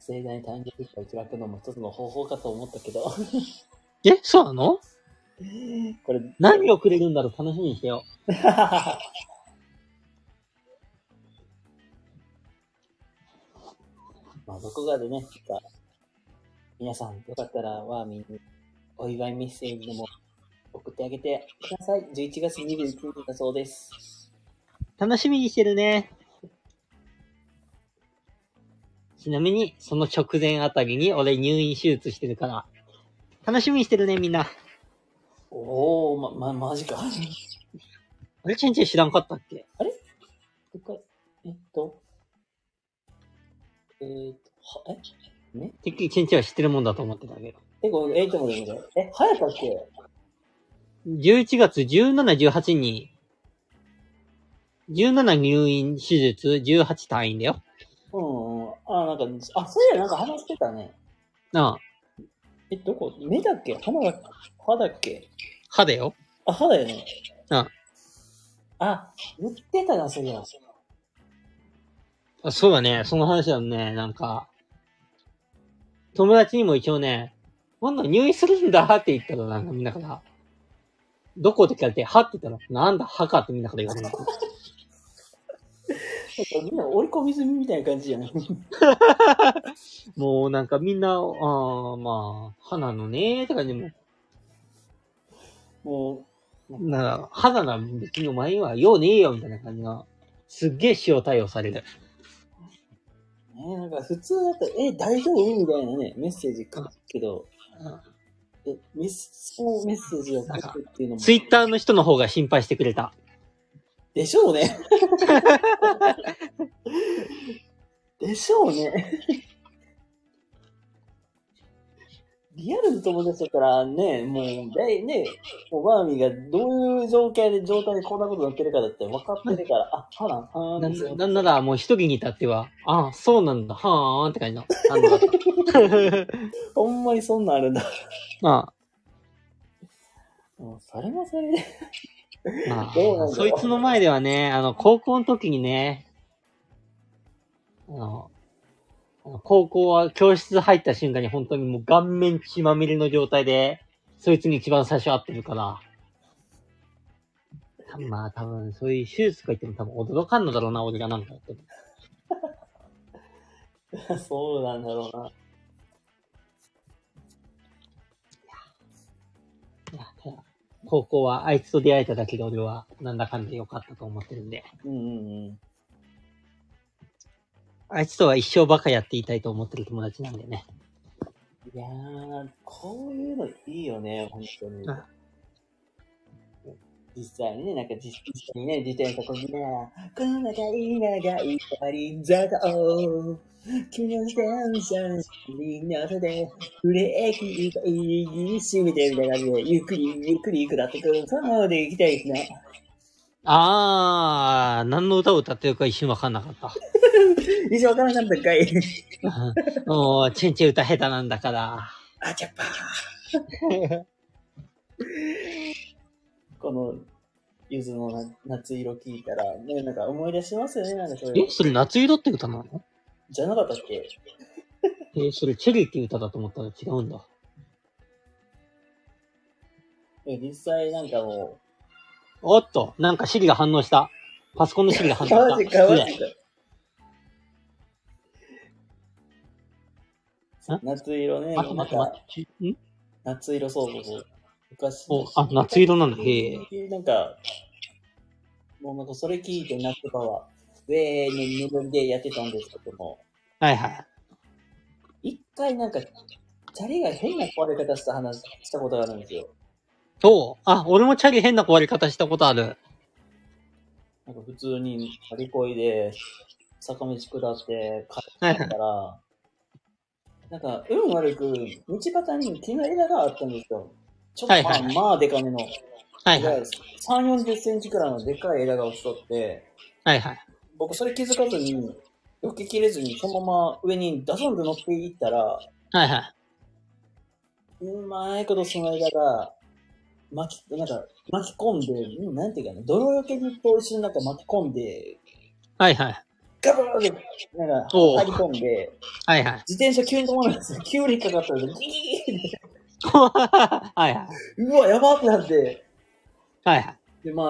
盛大に誕生日会を開くのも一つの方法かと思ったけど、えそうなの？これ、何をくれるんだろう？楽しみにしてよ まあ、どこかでね、なんか皆さん、よかったら、ワーミンにお祝いメッセージでも送ってあげてください。11月21日だそうです。う。楽しみにしてるね。ちなみに、その直前あたりに俺入院手術してるから、楽しみにしてるね、みんな。おー、ま、ま、マジか。あれ、チェンチェン知らんかったっけ？どっかえっと、えーっと、は、え？ね？てっきりチェンチェンは知ってるもんだと思ってたけど。え、これ、えいともでもね、え、早かっけ？11月17、18に、17入院手術、18退院だよ。うん、うん。あ、なんか、あ、そういや、なんか話してたね。なあ、え、どこ？目だっけ？鼻だっけ？歯だっけ歯だよ。あ、歯だよね。うん。あ、言ってたな、そりゃ。あそうだね、その話だね、なんか、友達にも一応ね、今度入院するんだって言ったら、なんかみんなから、どこって聞かれて、歯って言ったら、なんだ、歯かってみんなから言われる。みんな折り込み済みみたいな感じじゃない？もうなんかみんな、ああ、まあ、歯なのねーって感じでももう、な、歯なら別にお前には用ねえよみたいな感じが、すっげえ塩対応される。う、ね、なんか普通だったら、え、大丈夫？みたいなね、メッセージ書くけど、え、メス、そのメッセージを書くっていうのも。ツイッターの人の方が心配してくれた。でしょうね。でしょうね。リアルの友達だったらね、もう、でね、もうワーミーがどういう状態で、状態でこんなことになってるかだって分かってるから、あ、はな、はなーん。なんならもう一人に至っては、ああ、そうなんだ、はーんって感じの。ほんまにそんなんあるんだ。まもうそれもそれで。あ、まあ、そいつの前ではね、あの、高校の時にね、あの、高校は教室入った瞬間に本当にもう顔面血まみれの状態で、そいつに一番最初会ってるから、まあ多分そういう手術とか言っても多分驚かんのだろうな、俺がなんかやっても。そうなんだろうな。いやただ高校はあいつと出会えただけで俺はなんだかんだ良かったと思ってるんで、うんうんうん。あいつとは一生バカやっていたいと思ってる友達なんでね。いやー、こういうのいいよね、本当にあ。実際にね、なんか実際にね、自転車こぎな、この長い長い針坂を、君の自転車に乗せて、ブレーキを握りしめてみたいな感じで、ゆっくりゆっくり下ってくる。そのままで行きたいですね。あー、何の歌を歌ってるか一瞬わかんなかった。以上からなんだかい。もう、チェンチェ歌下手なんだから。あちゃっぱこの、ゆずのな夏色聞いたら、ね、なんか思い出しますよね、なんかそれえ、。それ夏色って歌なの？じゃなかったっけ？え、それチェリーって歌だと思ったら違うんだ。え実際なんかもおっと、なんかシリが反応した。パソコンのシリが反う、応した。マジか、マ失礼ジか。夏色ね。待って待って待って。ん？夏色、そうそうそう。昔。お、あ、夏色なんだ。へえ。なんか、もうなんかそれ聞いて夏場は、ウェーのノリでやってたんですけども、はいはい。一回なんか、チャリが変な壊れ方した話、したことがあるんですよ。おうあ、俺もチャリ変な壊れ方したことある。なんか普通にチャリこいで、坂道下って帰はいはい。ったら、なんか、運悪く、道端に木の枝があったんですよ。ちょっとまあ、はいはいまあ、でかめの。はいはい。3、40センチくらいのでかい枝が落ちとって、はいはい。僕それ気づかずに、避けきれずに、そのまま上にダソンと乗っていったら、はいはい。うまいことその枝が、巻き、なんか、巻き込んで、うんなんていうかね、泥よけにと一緒になんか巻き込んで、はいはい。ガブーって、なんか、入り込んで、はいはい。自転車急に止まるんですよ。急にかかったら、ギーって、はいはい。うわ、やばってなって、はいはい。で、まあ、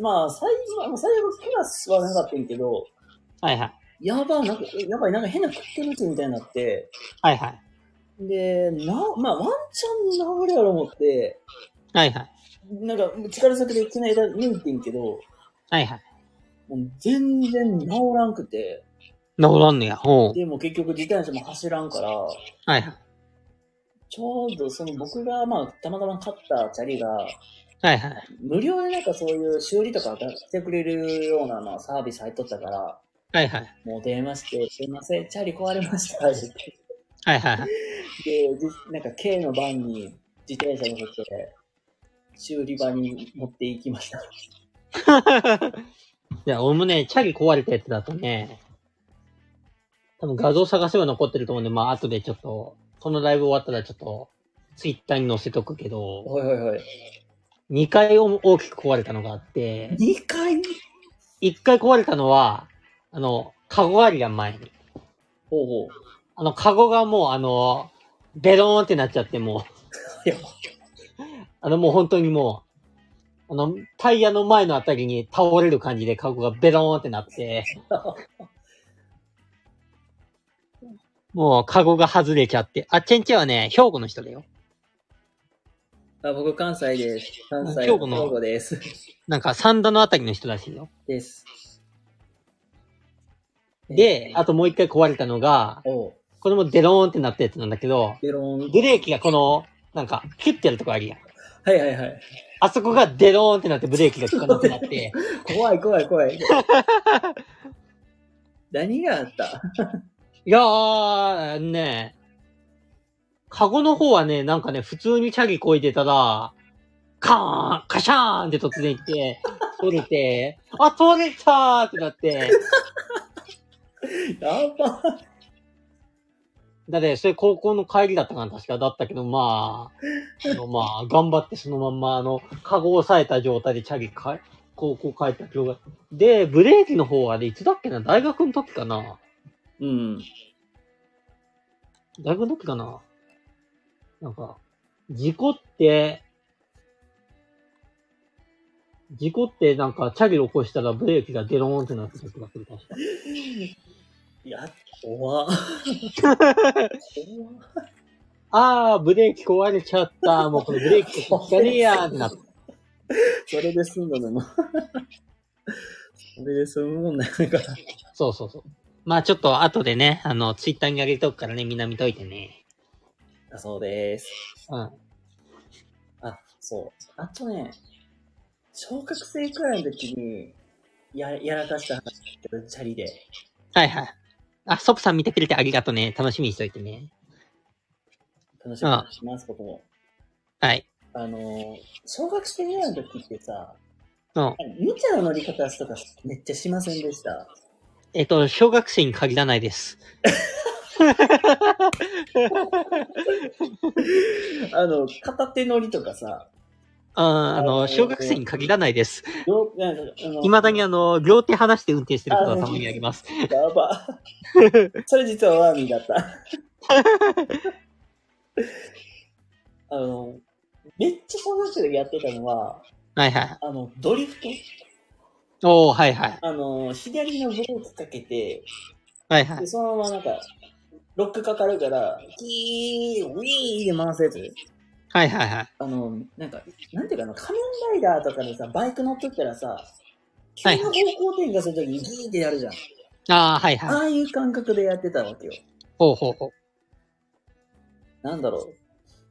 まあ、最後、まあ最後、クラスはなかったんやけど、はいはい。やば、なんか、やばい、なんか変な食ってる気みたいになって、はいはい。で、な、まあ、ワンチャン治るやろ思って、はいはい。なんか、力先で木の枝抜いてんけど、はいはい。もう全然治らんくて、治らんねや。ほう。でも結局自転車も走らんから、はいはい。ちょうどその僕がまあたまたま買ったチャリが、はいはい。無料でなんかそういう修理とかしてくれるようなまあサービス入っとったから、はいはい。もう電話して、すいません、チャリ壊れました。はいはいはい。で、じなんか K の番に自転車乗せて、修理場に持って行きました。いや、俺もね、チャリ壊れたやつだとね、多分画像探せば残ってると思うんで、まあ後でちょっと、このライブ終わったらちょっと、ツイッターに載せとくけど、はいはいはい。2回大きく壊れたのがあって、2回？1回壊れたのは、あの、カゴありやん前に。ほうほう。あの、カゴがもうあの、ベローンってなっちゃってもう、いや、あのもう本当にもう、あの、タイヤの前のあたりに倒れる感じでカゴがベローンってなって、もうカゴが外れちゃって、あっちんちはね、兵庫の人だよ。あ僕関西です。関西兵庫の兵庫です。なんか三田のあたりの人らしいよ。です。で、あともう一回壊れたのが、これもデローンってなったやつなんだけど、ベローン。ブレーキがこの、なんか、キュッてやるとこあるやん。はいはいはい。あそこがデローンってなってブレーキが効かなくなって、怖い怖い怖い。何があった？いやー、ねカゴの方はね、なんかね、普通にチャリこいでたら、カーンカシャーンって突然行って、取れて、あ、取れたーってなって、やば。だって、それ高校の帰りだったかな、確かだったけど、まあ、あのまあ、頑張ってそのまんま、あの、カゴを押さえた状態でチャリか、高校帰ったけど、で、ブレーキの方はね、いつだっけな、大学の時かな。うん。大学の時かな。なんか、事故って、事故ってなんか、チャリを起こしたらブレーキがデローンってなってた気がする、確か。いや、怖っ。あー、ブレーキ壊れちゃった。もうこれブレーキ効かねえやーってなって。それで済んだのな。それで済むもんないから。そうそうそう。まあちょっと後でね、あの、ツイッターに上げとくからね、みんな見といてね。だそうです。うん。あ、そう。あとね、小学生くらいの時に、や、やらかした話だけど、チャリで。はいはい。あ、ソプさん見てくれてありがとうね。楽しみにしといてね。楽しみにします、僕も。はい。あのー、小学生ぐらいの時ってさ、うん。無茶な乗り方とかめっちゃしませんでした？えっと、小学生に限らないです。あの、片手乗りとかさ、あーあの、小学生に限らないです。両なんかあの未だにあの、両手離して運転してることはたまにあります。やば。それ実はワーミーだった。あの、めっちゃ小学生でやってたのは、はいはい。あの、ドリフトおー、はいはい。あの、左のブレーキかけて、はいはいで、。そのままなんか、ロックかかるから、キー、ウィーで回すやつ。はいはいはい。あの、なんか、なんていうかな、仮面ライダーとかでさ、バイク乗っとったらさ、急はいに方向転換するときにギーってやるじゃん。ああ、はいはい。ああいう感覚でやってたわけよ。ほうほうほう。なんだろう。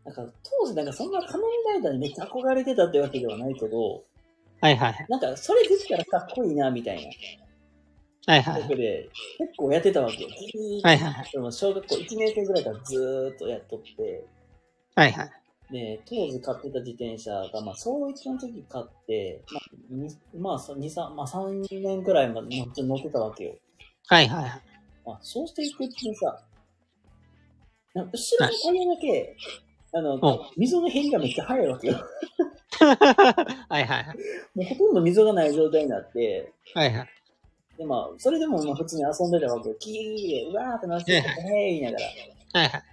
なんか、当時なんかそんな仮面ライダーにめっちゃ憧れてたってわけではないけど、はいはいはい。なんか、それできたらかっこいいな、みたいな。はいはい。僕で、結構やってたわけよ。はいはいはい。でも小学校1年生ぐらいからずーっとやっとって、はいはい。で、当時買ってた自転車が、まあ、小1の時買って、まあ、にまあ、そ2、3、まあ、3年くらいまで乗ってたわけよ。はいはいはい。まあ、そうしていくうちにさ、後ろのタイヤだけ、あの、うん溝の減りがめっちゃ早いわけよ。はいはいはい。もうほとんど溝がない状態になって、はいはい。で、まあ、それでもまあ普通に遊んでたわけよ。キーで、うわーってなって、へー言いながら。はいはい。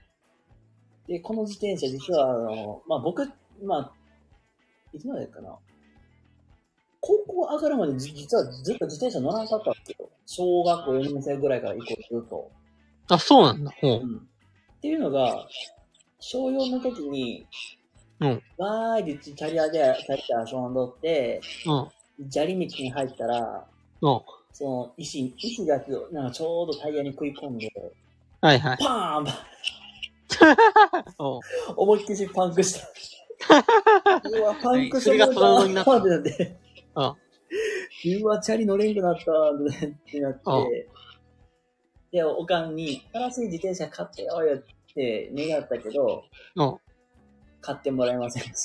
で、この自転車実は、あの、まあ僕、まあ、いつまでかな。高校上がるまでじ実はずっと自転車乗らなかったんですよ。小学校4年生ぐらいから以降ずっと。あ、そうなんだ。う。ん。っていうのが、小4の時に、うん。わーいってチャリアで、チャリで遊んどって、うん。砂利道に入ったら、うん。その石、石がなんかちょうどタイヤに食い込んで、はいはい。パーン 思いっきしパンクした。うわ、パンクしたそれがトラウマになっってなって。うわ、チャリ乗れんくなったってなっうんて。で、おかんに、新しい自転車買ってよよって願ったけど、おう買ってもらえませんでし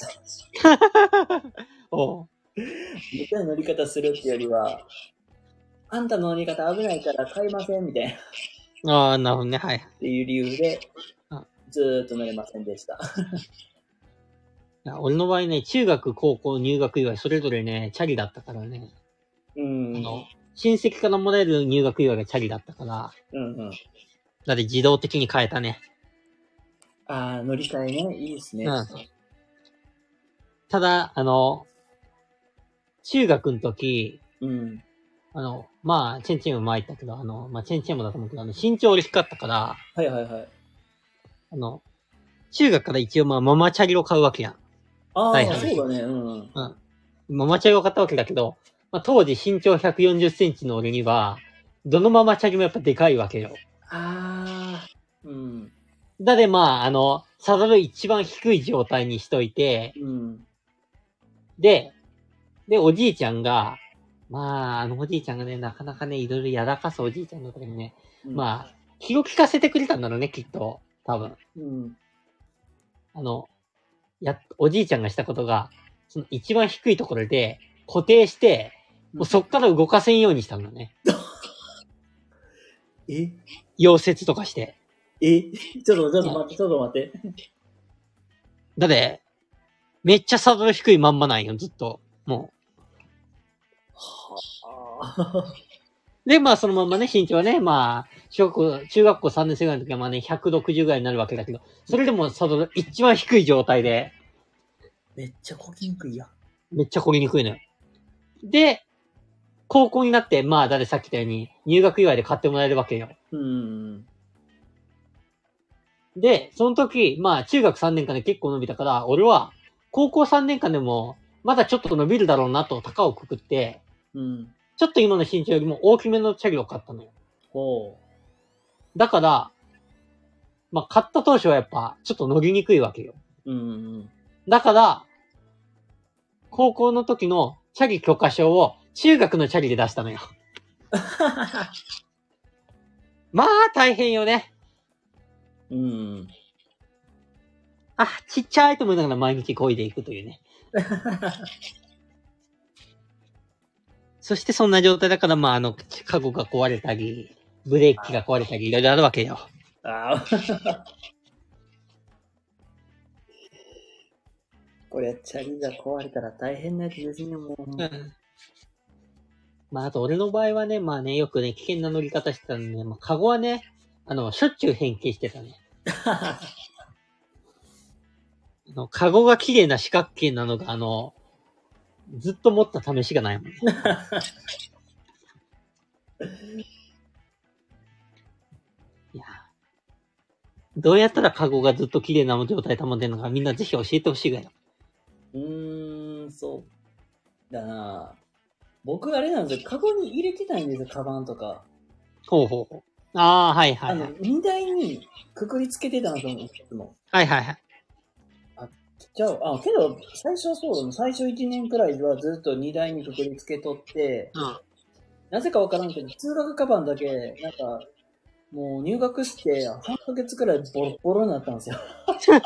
た。お う僕の乗り方するってよりは、あんたの乗り方危ないから買いませんみたいな、ああ、なるほどね。はい。っていう理由でうん、ずーっと乗れませんでした。いや俺の場合ね、中学、高校、入学祝い、それぞれね、チャリだったからね。うん。あの、親戚からもらえる入学祝いがチャリだったから、うんうん。だって自動的に変えたね。ああ、乗り換えね。いいですね。うんただ、あの、中学の時、うん。あの、まあ、チェンチェンも前言ったけど、あの、まあ、チェンチェンもだと思うけど、あの、身長俺低かったから、はいはいはい。あの、中学から一応まあ、ママチャリを買うわけやん。ああ、はいはいそうだね。うん。ママチャリを買ったわけだけど、まあ、当時身長140センチの俺には、どのママチャリもやっぱでかいわけよ。ああ、うん。だでまあ、あの、サドル一番低い状態にしといて、うん。で、で、おじいちゃんが、まあ、あのおじいちゃんがね、なかなかね、いろいろやらかすおじいちゃんだったけどね、うん、まあ、気を利かせてくれたんだろうね、きっと。多分。うん。あの、や、おじいちゃんがしたことが、その一番低いところで固定して、もうそっから動かせんようにしたのね。え？溶接とかして。えちょっと、ちょっと待って、ちょっと待って。だって、めっちゃサドル低いまんまなんよ、ずっと。もはあ。う。で、まあそのまんまね、身長はね、まあ、小学校、中学校3年生ぐらいの時はまあね、160ぐらいになるわけだけど、それでもサドル一番低い状態で、めっちゃこきにくいやん。めっちゃこりにくいのよ。で、高校になって、まあ、だってさっき言ったように、入学祝いで買ってもらえるわけよ。うん。で、その時、まあ、中学3年間で結構伸びたから、俺は、高校3年間でも、まだちょっと伸びるだろうなと、高をくくって、うん。ちょっと今の身長よりも大きめのチャリを買ったのよ。ほだから、まあ、買った当初はやっぱ、ちょっと乗りにくいわけよ。う。うん。だから、高校の時のチャリ許可証を中学のチャリで出したのよ。まあ、大変よね。うん。あ、ちっちゃいと思いながら毎日漕いでいくというね。そしてそんな状態だから、まあ、あの、カゴが壊れたり、ブレーキが壊れたり、いろいろあるわけよ。ああ。これ、チャリが壊れたら大変なやつですね、もう。うん。まあ、あと俺の場合はね、まあね、よくね、危険な乗り方してたんでね、まあ、カゴはね、あの、しょっちゅう変形してたね。あの、カゴが綺麗な四角形なのが、あの、ずっと持った試しがないもんね。いや。どうやったらカゴがずっと綺麗な状態保てるのかみんなぜひ教えてほしいぐらい。うーん、そう。だな僕あれなんですよ。カゴに入れてたいんですよ、カバンとか。ほうほうほう。ああ、はいはいあのはい。、荷台にくくりつけてたなと思うんですけども。はいはいはい。じゃあ、あ、けど、最初はそうだね。最初1年くらいはずっと荷台にくくりつけとって、うん。なぜかわからんけど、通学カバンだけ、なんか、もう入学して3ヶ月くらいボロボロになったんですよ。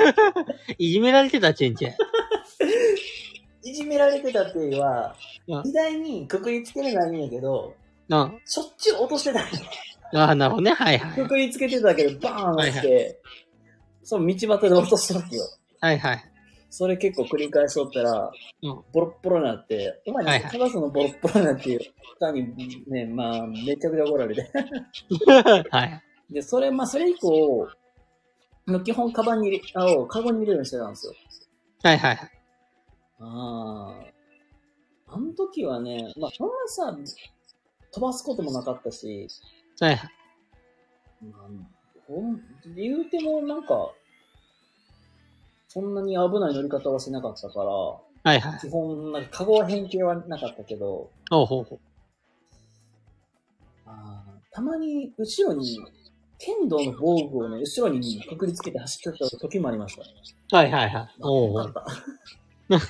いじめられてたちんちん。いじめられてたっていうのはうん、荷台にくくりつけれないんやけど、うん。しょっちゅう落としてた。ああ、なるほどね。はいはいく。くりつけてたけど、バーン落ちて、はいその道端で落とすわけよ。はいはい。それ結構繰り返しとったら、うんボロッボロになって、お前はいはいただそのボロッボロになっていう、他にね、まあ、めちゃくちゃ怒られて。はい。で、それ、まあ、それ以降、の基本、カバンに入れ、あを、カゴに入れるようにしてたんですよ。はいはいはい。ああ。あの時はね、まあ、そんなさ、飛ばすこともなかったし、はいはい。まあ、ほん、言うてもなんか、そんなに危ない乗り方はしなかったから、はいはい。基本、なんか、カゴは変形はなかったけど、ほうほうほう。あーたまに後ろに、剣道の防具をね、後ろにくくりつけて走ってた時もありました。はいはいはい。おうおう。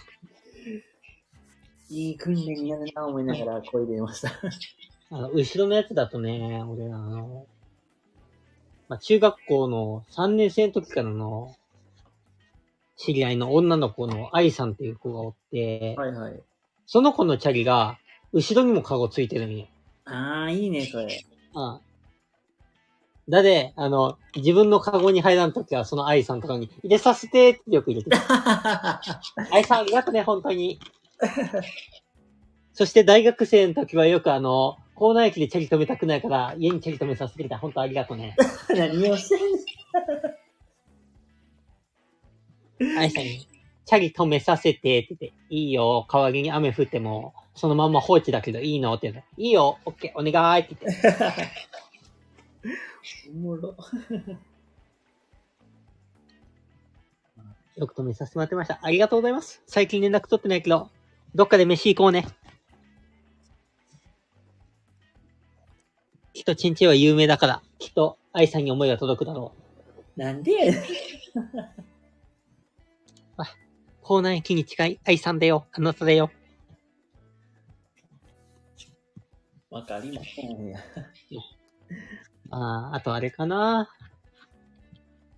いい訓練になるな思いながら声でました。あの、後ろのやつだとね、俺あの、まあ、中学校の3年生の時からの、知り合いの女の子の愛さんっていう子がおって、はいはい。その子のチャリが、後ろにもカゴついてるんよ。ああ、いいね、それ。うん。だで、あの、自分のカゴに入らんときは、その愛さんとかに、入れさせてってよく入れてた。愛さんありがとね、本当に。そして大学生の時はよくあの、コーナー駅でチャリ止めたくないから、家にチャリ止めさせてくれた。本当ありがとね。何をしてんの？愛さんに、チャリ止めさせてって言って、いいよ、代わりに雨降っても、そのまんま放置だけどいいのって言うの。いいよ、オッケー、お願いって言って。おもろ。よく止めさせてもらってました。ありがとうございます。最近連絡取ってないけど、どっかで飯行こうね。きっとチンチンは有名だから、きっと愛さんに思いが届くだろう。なんでやねん。コーナー駅に近い愛さんだよ。あなただよ。わかりませんや。ああ、あとあれかな。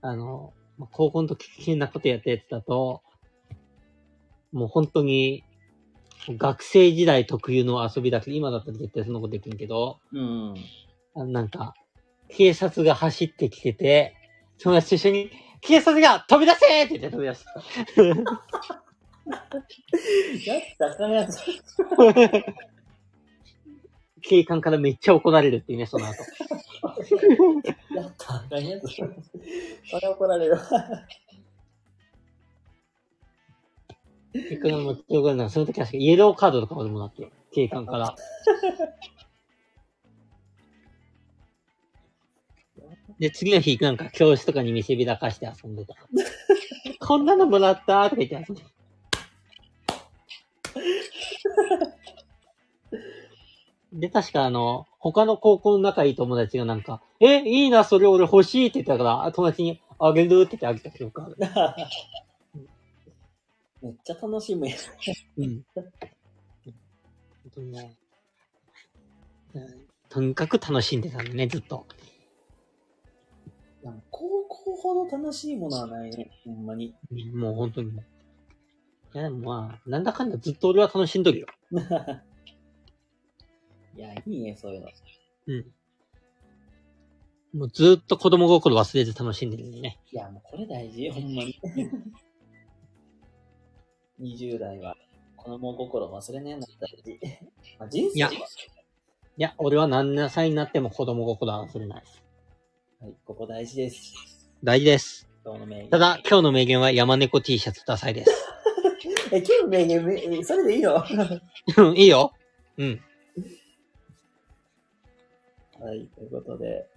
あの、まあ高校の時危険なことやったやつだと、もう本当に、学生時代特有の遊びだけど、今だったら絶対そんなことできんけど、うん。なんか、警察が走ってきてて、友達と一緒に、警察が飛び出せって言って飛び出した。やったらあかんやつ。警官からめっちゃ怒られるっていうね、その後。やったらあかんやつ。それ怒られるわ。いくらも記憶がないその時は確かイエローカードとかまでもらって、警官から。で、次の日、なんか教室とかに見せびらかして遊んでた。こんなのもらったとか言って遊んで。で、確かあの、他の高校の仲いい友達がなんか、え、いいな、それ俺欲しいって言ったから、あ友達にあげるって言ってあげた記憶ある。めっちゃ楽しむやん。うん。本当にね。うんとにかく楽しんでたんだね、ずっと。なんか高校ほど楽しいものはないね。ほんまに。うんもう本当に。いや、でもまあ、なんだかんだずっと俺は楽しんどるよ。いや、いいね、そういうの。うん。もうずっと子供心忘れず楽しんでるんでね。いや、もうこれ大事、ほんまに。20代は、子供心忘れねえの大事。まあ、人生いやいや、俺は何歳になっても子供心は忘れないです。はい、ここ大事です。大事です。今日の名言。ただ、今日の名言は山猫 T シャツダサいです。え、今日の名言、それでいいの？は うんいいよ。うん。い、ということで。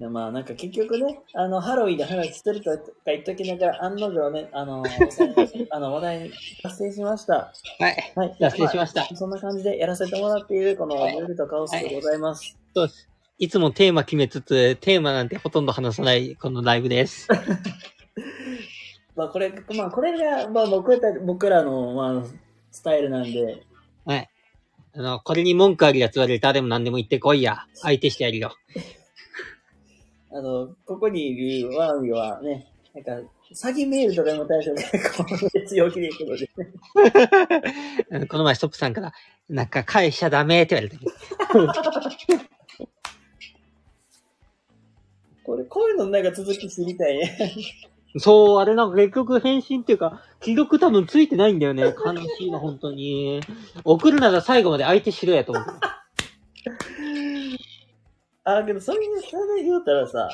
でまあなんか結局ね、あの、ハロウィンで話してるとか言っときながら、案の定ね、あの、あの話題に達成しました。はい。はい。じゃあ失礼しましたあそんな感じでやらせてもらっている、この、はいゆるとカオスでございます。そうです。いつもテーマ決めつつ、テーマなんてほとんど話さない、このライブです。まあこれ、まあこれが、まあ僕ら僕らの、まあ、スタイルなんで、はい。あの、これに文句あるやつはレターでも何でも言ってこいや。相手してやるよ。あの、ここにいるワーミはね、なんか、詐欺メールとかにも対して結構強気でいくので、うんこの前ストップさんから、なんか返しちゃダメって言われた。これ、こういうのなんか続き知りたいね。そう、あれなんか結局返信っていうか、既読多分ついてないんだよね。悲しいな、本当に。送るなら最後まで相手しろやと思う。あ、けど、それで、それで言うたらさ、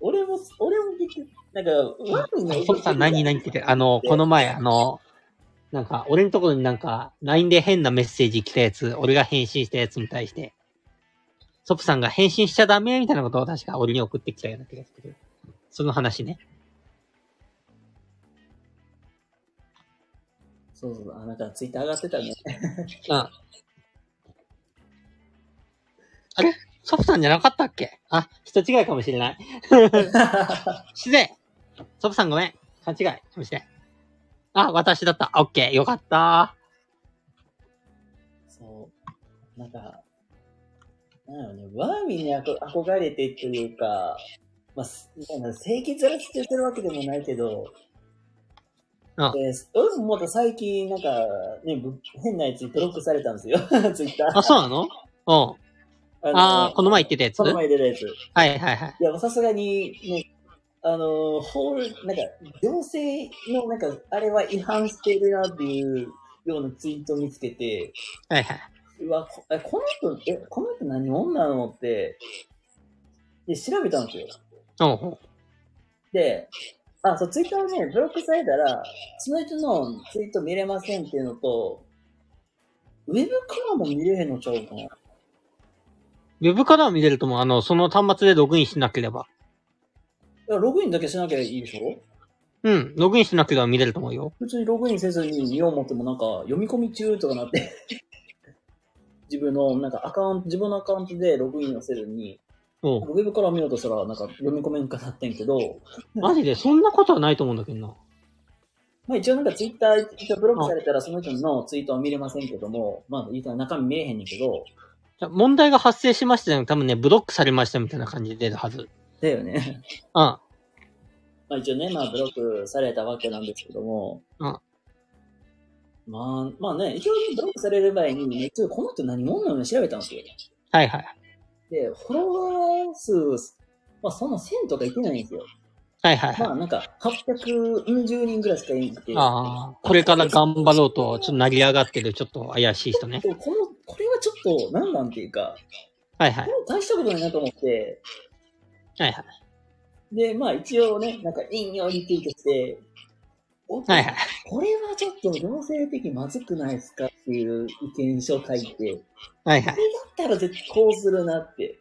俺も、俺も結局、なんか、ワーミの。ストップさん何何って言って、あの、この前あの、なんか、俺のところになんか、LINE で変なメッセージ来たやつ、俺が返信したやつに対して、ソップさんが返信しちゃダメみたいなことを確か俺に送ってきたような気がする。その話ね。そうそう、あ、なんかツイッター上がってたね。ああれ？ソップさんじゃなかったっけ？あ、人違いかもしれない。失礼ソップさんごめん。勘違いかもしれん。あ、私だった。オッケー。よかった。そう。なんか、なんやろね、ワーミーに憧憧れてっていうか、まあ、すなんか清潔らしててるわけでもないけど、あで、俺もまた最近、なんか、ね、ぶ変なやつにブロックされたんですよ、ツイッター。あ、そうなの？うん。ああー、この前言ってたやつ？この前出たやつ。はいはいはい。いや、さすがに、ね、あの、法律、なんか、行政の、なんか、あれは違反してるなっていうようなツイートを見つけて、はいはい。うわ、こえこの人、え、この人何者なのって、で、調べたんですよ。おうほうで、あ、そう、ツイッターね、ブロックされたら、その人のツイート見れませんっていうのと、ウェブからも見れへんのちゃうかな。ウェブからは見れるとも、あの、その端末でログインしなければ。いやログインだけしなきゃいいでしょ？うん、ログインしなければ見れると思うよ。普通にログインせずに見よう思ってもなんか読み込み中とかなって自分のなんかアカウント、自分のアカウントでログインをせずに、おうウェブから見ようとしたらなんか読み込めんかなってんけど、マジで、そんなことはないと思うんだけどな。まあ一応なんかツイッター一応ブロックされたらその人のツイートは見れませんけども、まあ言ったら中身見れへんねんけど、問題が発生しましたよ。多分ね、ブロックされましたみたいな感じで出るはず。だよね。うん。まあ一応ね、まあブロックされたわけなんですけども、うんまあ、まあね、一応ブロックされる前に、ね、一応この人何者なのか調べたんですよ。はいはい。で、フォロワー数、まあそんな1000とかいってないんですよ。はいはいはい。まあなんか840人ぐらいしかいなくて。ああ、これから頑張ろうと、ちょっと成り上がってる、ちょっと怪しい人ね。この、これはちょっと、なんなんていうか、はいはい大したことないなと思って、はいはい。で、まあ一応ね、なんか引用リツイートして、おはいはい。これはちょっと行政的まずくないですかっていう意見書書いて、はいはい。これだったら絶対こうするなって、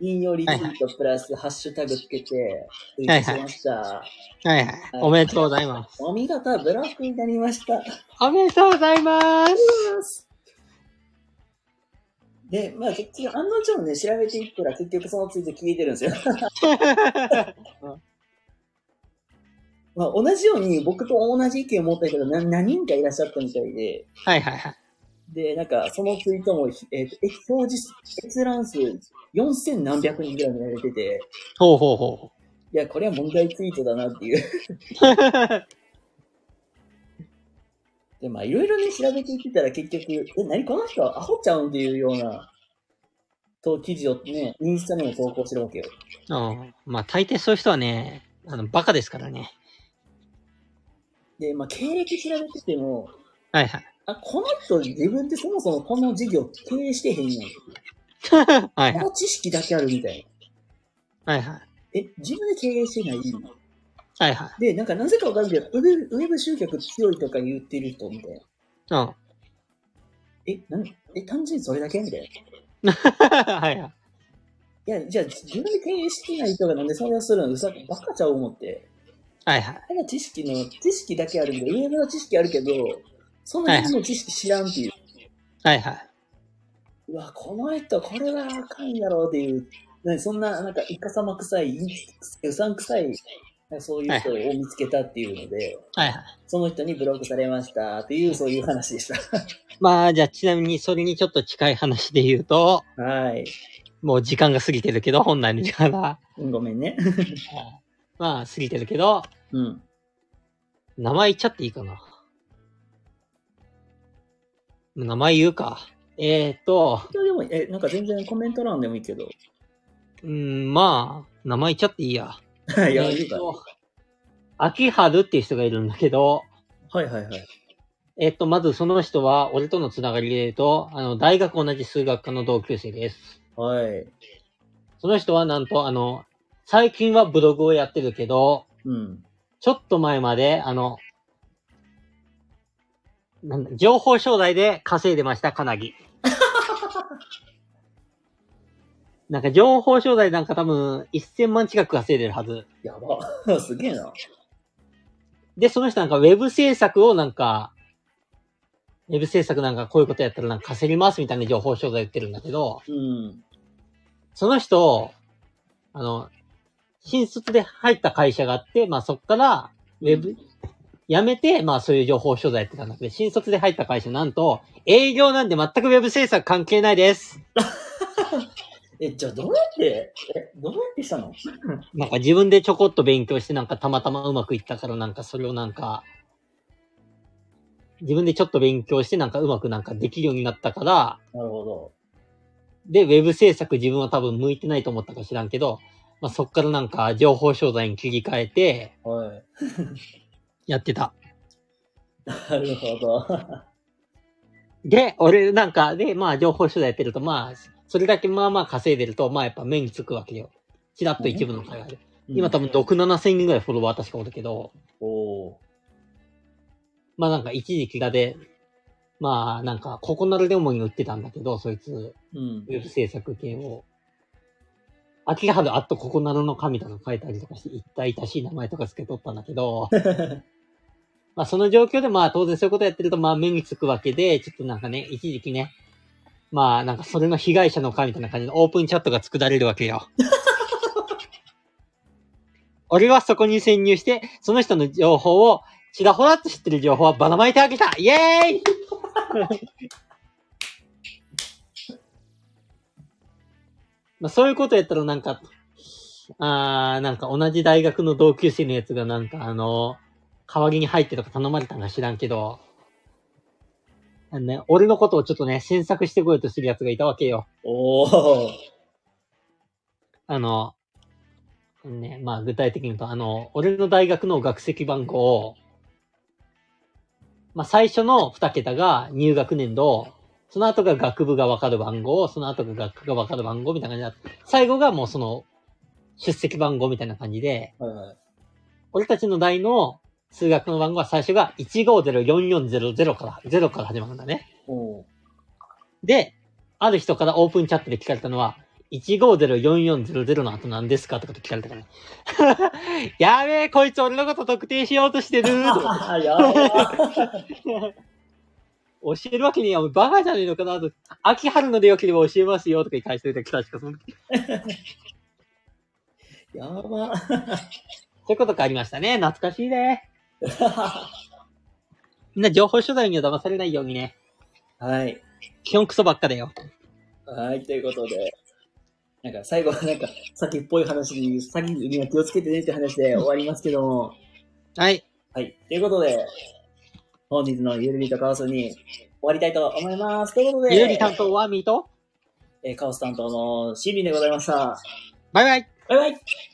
引用リツイートプラスハッシュタグつけて、ツイートしました。はいはい。おめでとうございます。お見事、ブロックになりました。おめでとうございます。で、まあ結局、案の定ね、調べていったら結局そのツイート消えてるんですよ。まあ同じように僕と同じ意見を持った人が何何人かいらっしゃったみたいで、はいはいはい。で、なんかそのツイートも、えっ、と、え表示、閲覧数4000何百人ぐらい見られてて、ほうほうほいや、これは問題ツイートだなっていう。う。で、まあいろいろね、調べていってたら結局、え、何この人はアホちゃうんっていうような、と記事をね、インスタにも投稿してるわけよ。うん。まあ、大抵そういう人はね、あの、バカですからね。で、まあ経歴調べてても、はいはい。あ、この人自分でそもそもこの事業経営してへんやん。はいはい。この知識だけあるみたいな。はいはい。え、自分で経営してないはいはい。で、なんかなぜかわかんないけど、ウェブウェブ集客強いとか言ってる人みたいな。うん。え、なんえ、単純にそれだけみたい はいはい。いや、じゃあ自分で経営してない人がなんでそれをするのうさ、バカちゃう思って。はいはい。変な知識の、知識だけあるけど、上の知識あるけど、その辺の知識知らんっていう。はいはい。うわ、この人、これはあかんやろっていう、ね、そんな、なんか、イカ様臭い、うさん臭い、そういう人を見つけたっていうので、はいはい。その人にブロックされましたっていう、そういう話でした。まあ、じゃあちなみにそれにちょっと近い話で言うと、はい。もう時間が過ぎてるけど、本来の時間が。うんごめんね。まあ、過ぎてるけど、うん。名前言っちゃっていいかな。名前言うか。えーっと、いやでも、え、なんか全然コメント欄でもいいけど。うーん、まあ、名前言っちゃっていいや。いや、えいいか。と、秋春っていう人がいるんだけど、はいはいはい。えーっと、まずその人は、俺とのつながりで言うと、あの、大学同じ数学科の同級生です。はい。その人はなんと、あの、最近はブログをやってるけど、うん。ちょっと前まで、あの、なんだ、情報商材で稼いでました、かなぎ。なんか情報商材なんか多分1000万近く稼いでるはず。やば。すげえな。で、その人なんかウェブ制作をなんか、ウェブ制作なんかこういうことやったらなんか稼ぎますみたいな情報商材言ってるんだけど、うん。その人、あの、新卒で入った会社があって、まあそっから、ウェブ、辞めて、まあそういう情報商材やってたんだけど、新卒で入った会社なんと、営業なんで全くウェブ制作関係ないです。え、じゃあどうやって、え、どうやってしたの？なんか自分でちょこっと勉強してなんかたまたまうまくいったからなんかそれをなんか、自分でちょっと勉強してなんかうまくなんかできるようになったから、なるほど。で、ウェブ制作自分は多分向いてないと思ったか知らんけど、まあそっからなんか情報商材に切り替えてはい。やってた。なるほど。で、俺なんか、で、まあ情報商材やってると、まあ、それだけまあまあ稼いでると、まあやっぱ目につくわけよ。ちらっと一部の会話で。今多分6、7000人ぐらいフォロワー確かおるけど、おーまあなんか一時期がで、まあなんかココナルで主に売ってたんだけど、そいつ、うんウ。ェブ制作系を。秋葉原あっとココナルの神とか書いたりとかして、一体たしい名前とか付け取ったんだけど、まあその状況でまあ当然そういうことやってるとまあ目につくわけで、ちょっとなんかね、一時期ね、まあなんかそれの被害者の会みたいな感じでオープンチャットが作られるわけよ。俺はそこに潜入して、その人の情報を、ちらほらっと知ってる情報はばらまいてあげた。イエーイまあそういうことやったらなんか、あー、なんか同じ大学の同級生のやつがなんかあの、代わりに入ってとか頼まれたんか知らんけど、あのね、俺のことをちょっとね、詮索してこようとするやつがいたわけよ。おーあの、ね、まあ具体的に言うと、あの、俺の大学の学籍番号を、まあ最初の2桁が入学年度、その後が学部が分かる番号、その後が学科が分かる番号みたいな感じで、最後がもうその、出席番号みたいな感じで、はいはい。俺たちの代の数学の番号は最初が1504400から、0から始まるんだね。で、ある人からオープンチャットで聞かれたのは、1504400の後何ですかってこと聞かれたからね。やべえ、こいつ俺のこと特定しようとしてるあ やば教えるわけにはバカじゃねえのかなと。秋春のでよければ教えますよとか言い返してる時確かその時。やばそういうことがありましたね。懐かしいね。みんな情報取材には騙されないようにね。はい。基本クソばっかだよ。はい、ということで、なんか最後はなんか先っぽい話に、先には気をつけてねって話で終わりますけども、はい。はい。ということで、本日のゆるりとカオスに終わりたいと思います。ということで、ゆうり担当はミート？えーカオス担当のシビンでございました。バイバイバイバイ